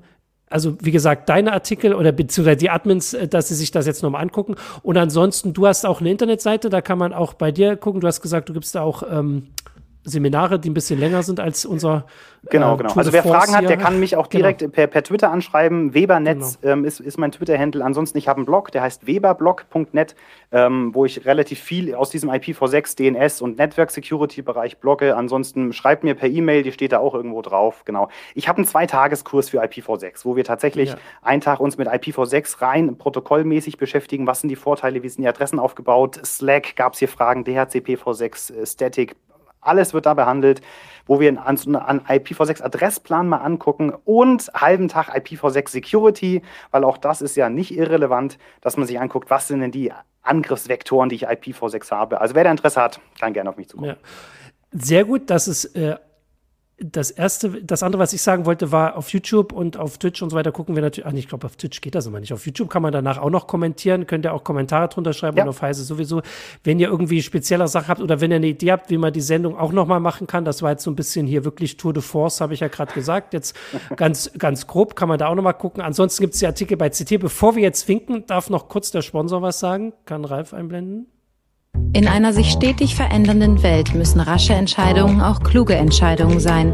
also wie gesagt, deine Artikel oder beziehungsweise die Admins, äh, dass sie sich das jetzt nochmal angucken. Und ansonsten, du hast auch eine Internetseite, da kann man auch bei dir gucken. Du hast gesagt, du gibst da auch ähm, Seminare, die ein bisschen länger sind als unser. Genau, äh, genau. Also wer Fragen hat, der kann mich auch direkt genau. per, per Twitter anschreiben. Webernetz genau. ähm, ist, ist mein Twitter-Handle. Ansonsten, ich habe einen Blog, der heißt weberblog.net, ähm, wo ich relativ viel aus diesem IPv6, DNS und Network Security-Bereich blogge. Ansonsten schreibt mir per E-Mail, die steht da auch irgendwo drauf. Genau. Ich habe einen Zweitageskurs für IPv6, wo wir tatsächlich ja. einen Tag uns mit IPv6 rein protokollmäßig beschäftigen. Was sind die Vorteile? Wie sind die Adressen aufgebaut? Slack gab es hier Fragen, DHCP-V6, äh, Static, alles wird da behandelt, wo wir einen, einen IPv6-Adressplan mal angucken und halben Tag IPv6 Security, weil auch das ist ja nicht irrelevant, dass man sich anguckt, was sind denn die Angriffsvektoren, die ich IPv6 habe. Also wer da Interesse hat, kann gerne auf mich zukommen. Ja. Sehr gut, dass es äh, das erste, das andere, was ich sagen wollte, war auf YouTube und auf Twitch und so weiter gucken wir natürlich. Ach, ich glaube, auf Twitch geht das immer nicht. Auf YouTube kann man danach auch noch kommentieren, könnt ihr auch Kommentare drunter schreiben ja. und auf Heise sowieso. Wenn ihr irgendwie spezielle Sachen habt oder wenn ihr eine Idee habt, wie man die Sendung auch nochmal machen kann, das war jetzt so ein bisschen hier wirklich Tour de Force, habe ich ja gerade gesagt. Jetzt ganz, ganz grob kann man da auch nochmal gucken. Ansonsten gibt es die Artikel bei CT. Bevor wir jetzt winken, darf noch kurz der Sponsor was sagen. Kann Ralf einblenden? In einer sich stetig verändernden Welt müssen rasche Entscheidungen auch kluge Entscheidungen sein.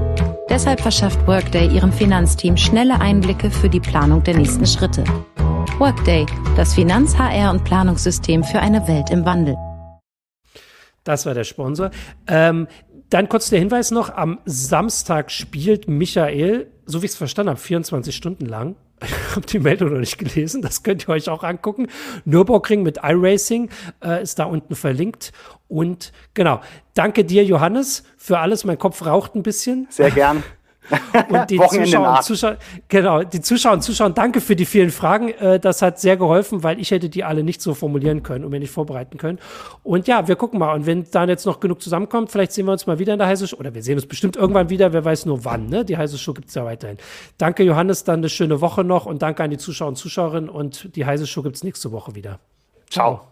Deshalb verschafft Workday ihrem Finanzteam schnelle Einblicke für die Planung der nächsten Schritte. Workday, das Finanz-, HR- und Planungssystem für eine Welt im Wandel. Das war der Sponsor. Ähm, dann kurz der Hinweis noch: Am Samstag spielt Michael, so wie ich es verstanden habe, 24 Stunden lang. Habe die Meldung noch nicht gelesen, das könnt ihr euch auch angucken. Nürburgring mit iRacing äh, ist da unten verlinkt. Und genau, danke dir, Johannes, für alles. Mein Kopf raucht ein bisschen. Sehr gern. Und die Zuschauer und Zuschauer, genau, die Zuschauer und Zuschauer, danke für die vielen Fragen. Äh, das hat sehr geholfen, weil ich hätte die alle nicht so formulieren können und mir nicht vorbereiten können. Und ja, wir gucken mal. Und wenn dann jetzt noch genug zusammenkommt, vielleicht sehen wir uns mal wieder in der heiße Show. Oder wir sehen uns bestimmt irgendwann wieder, wer weiß nur wann. Ne? Die heiße Show gibt es ja weiterhin. Danke, Johannes, dann eine schöne Woche noch und danke an die Zuschauer und Zuschauerinnen. Und die heiße Show gibt es nächste Woche wieder. Ciao.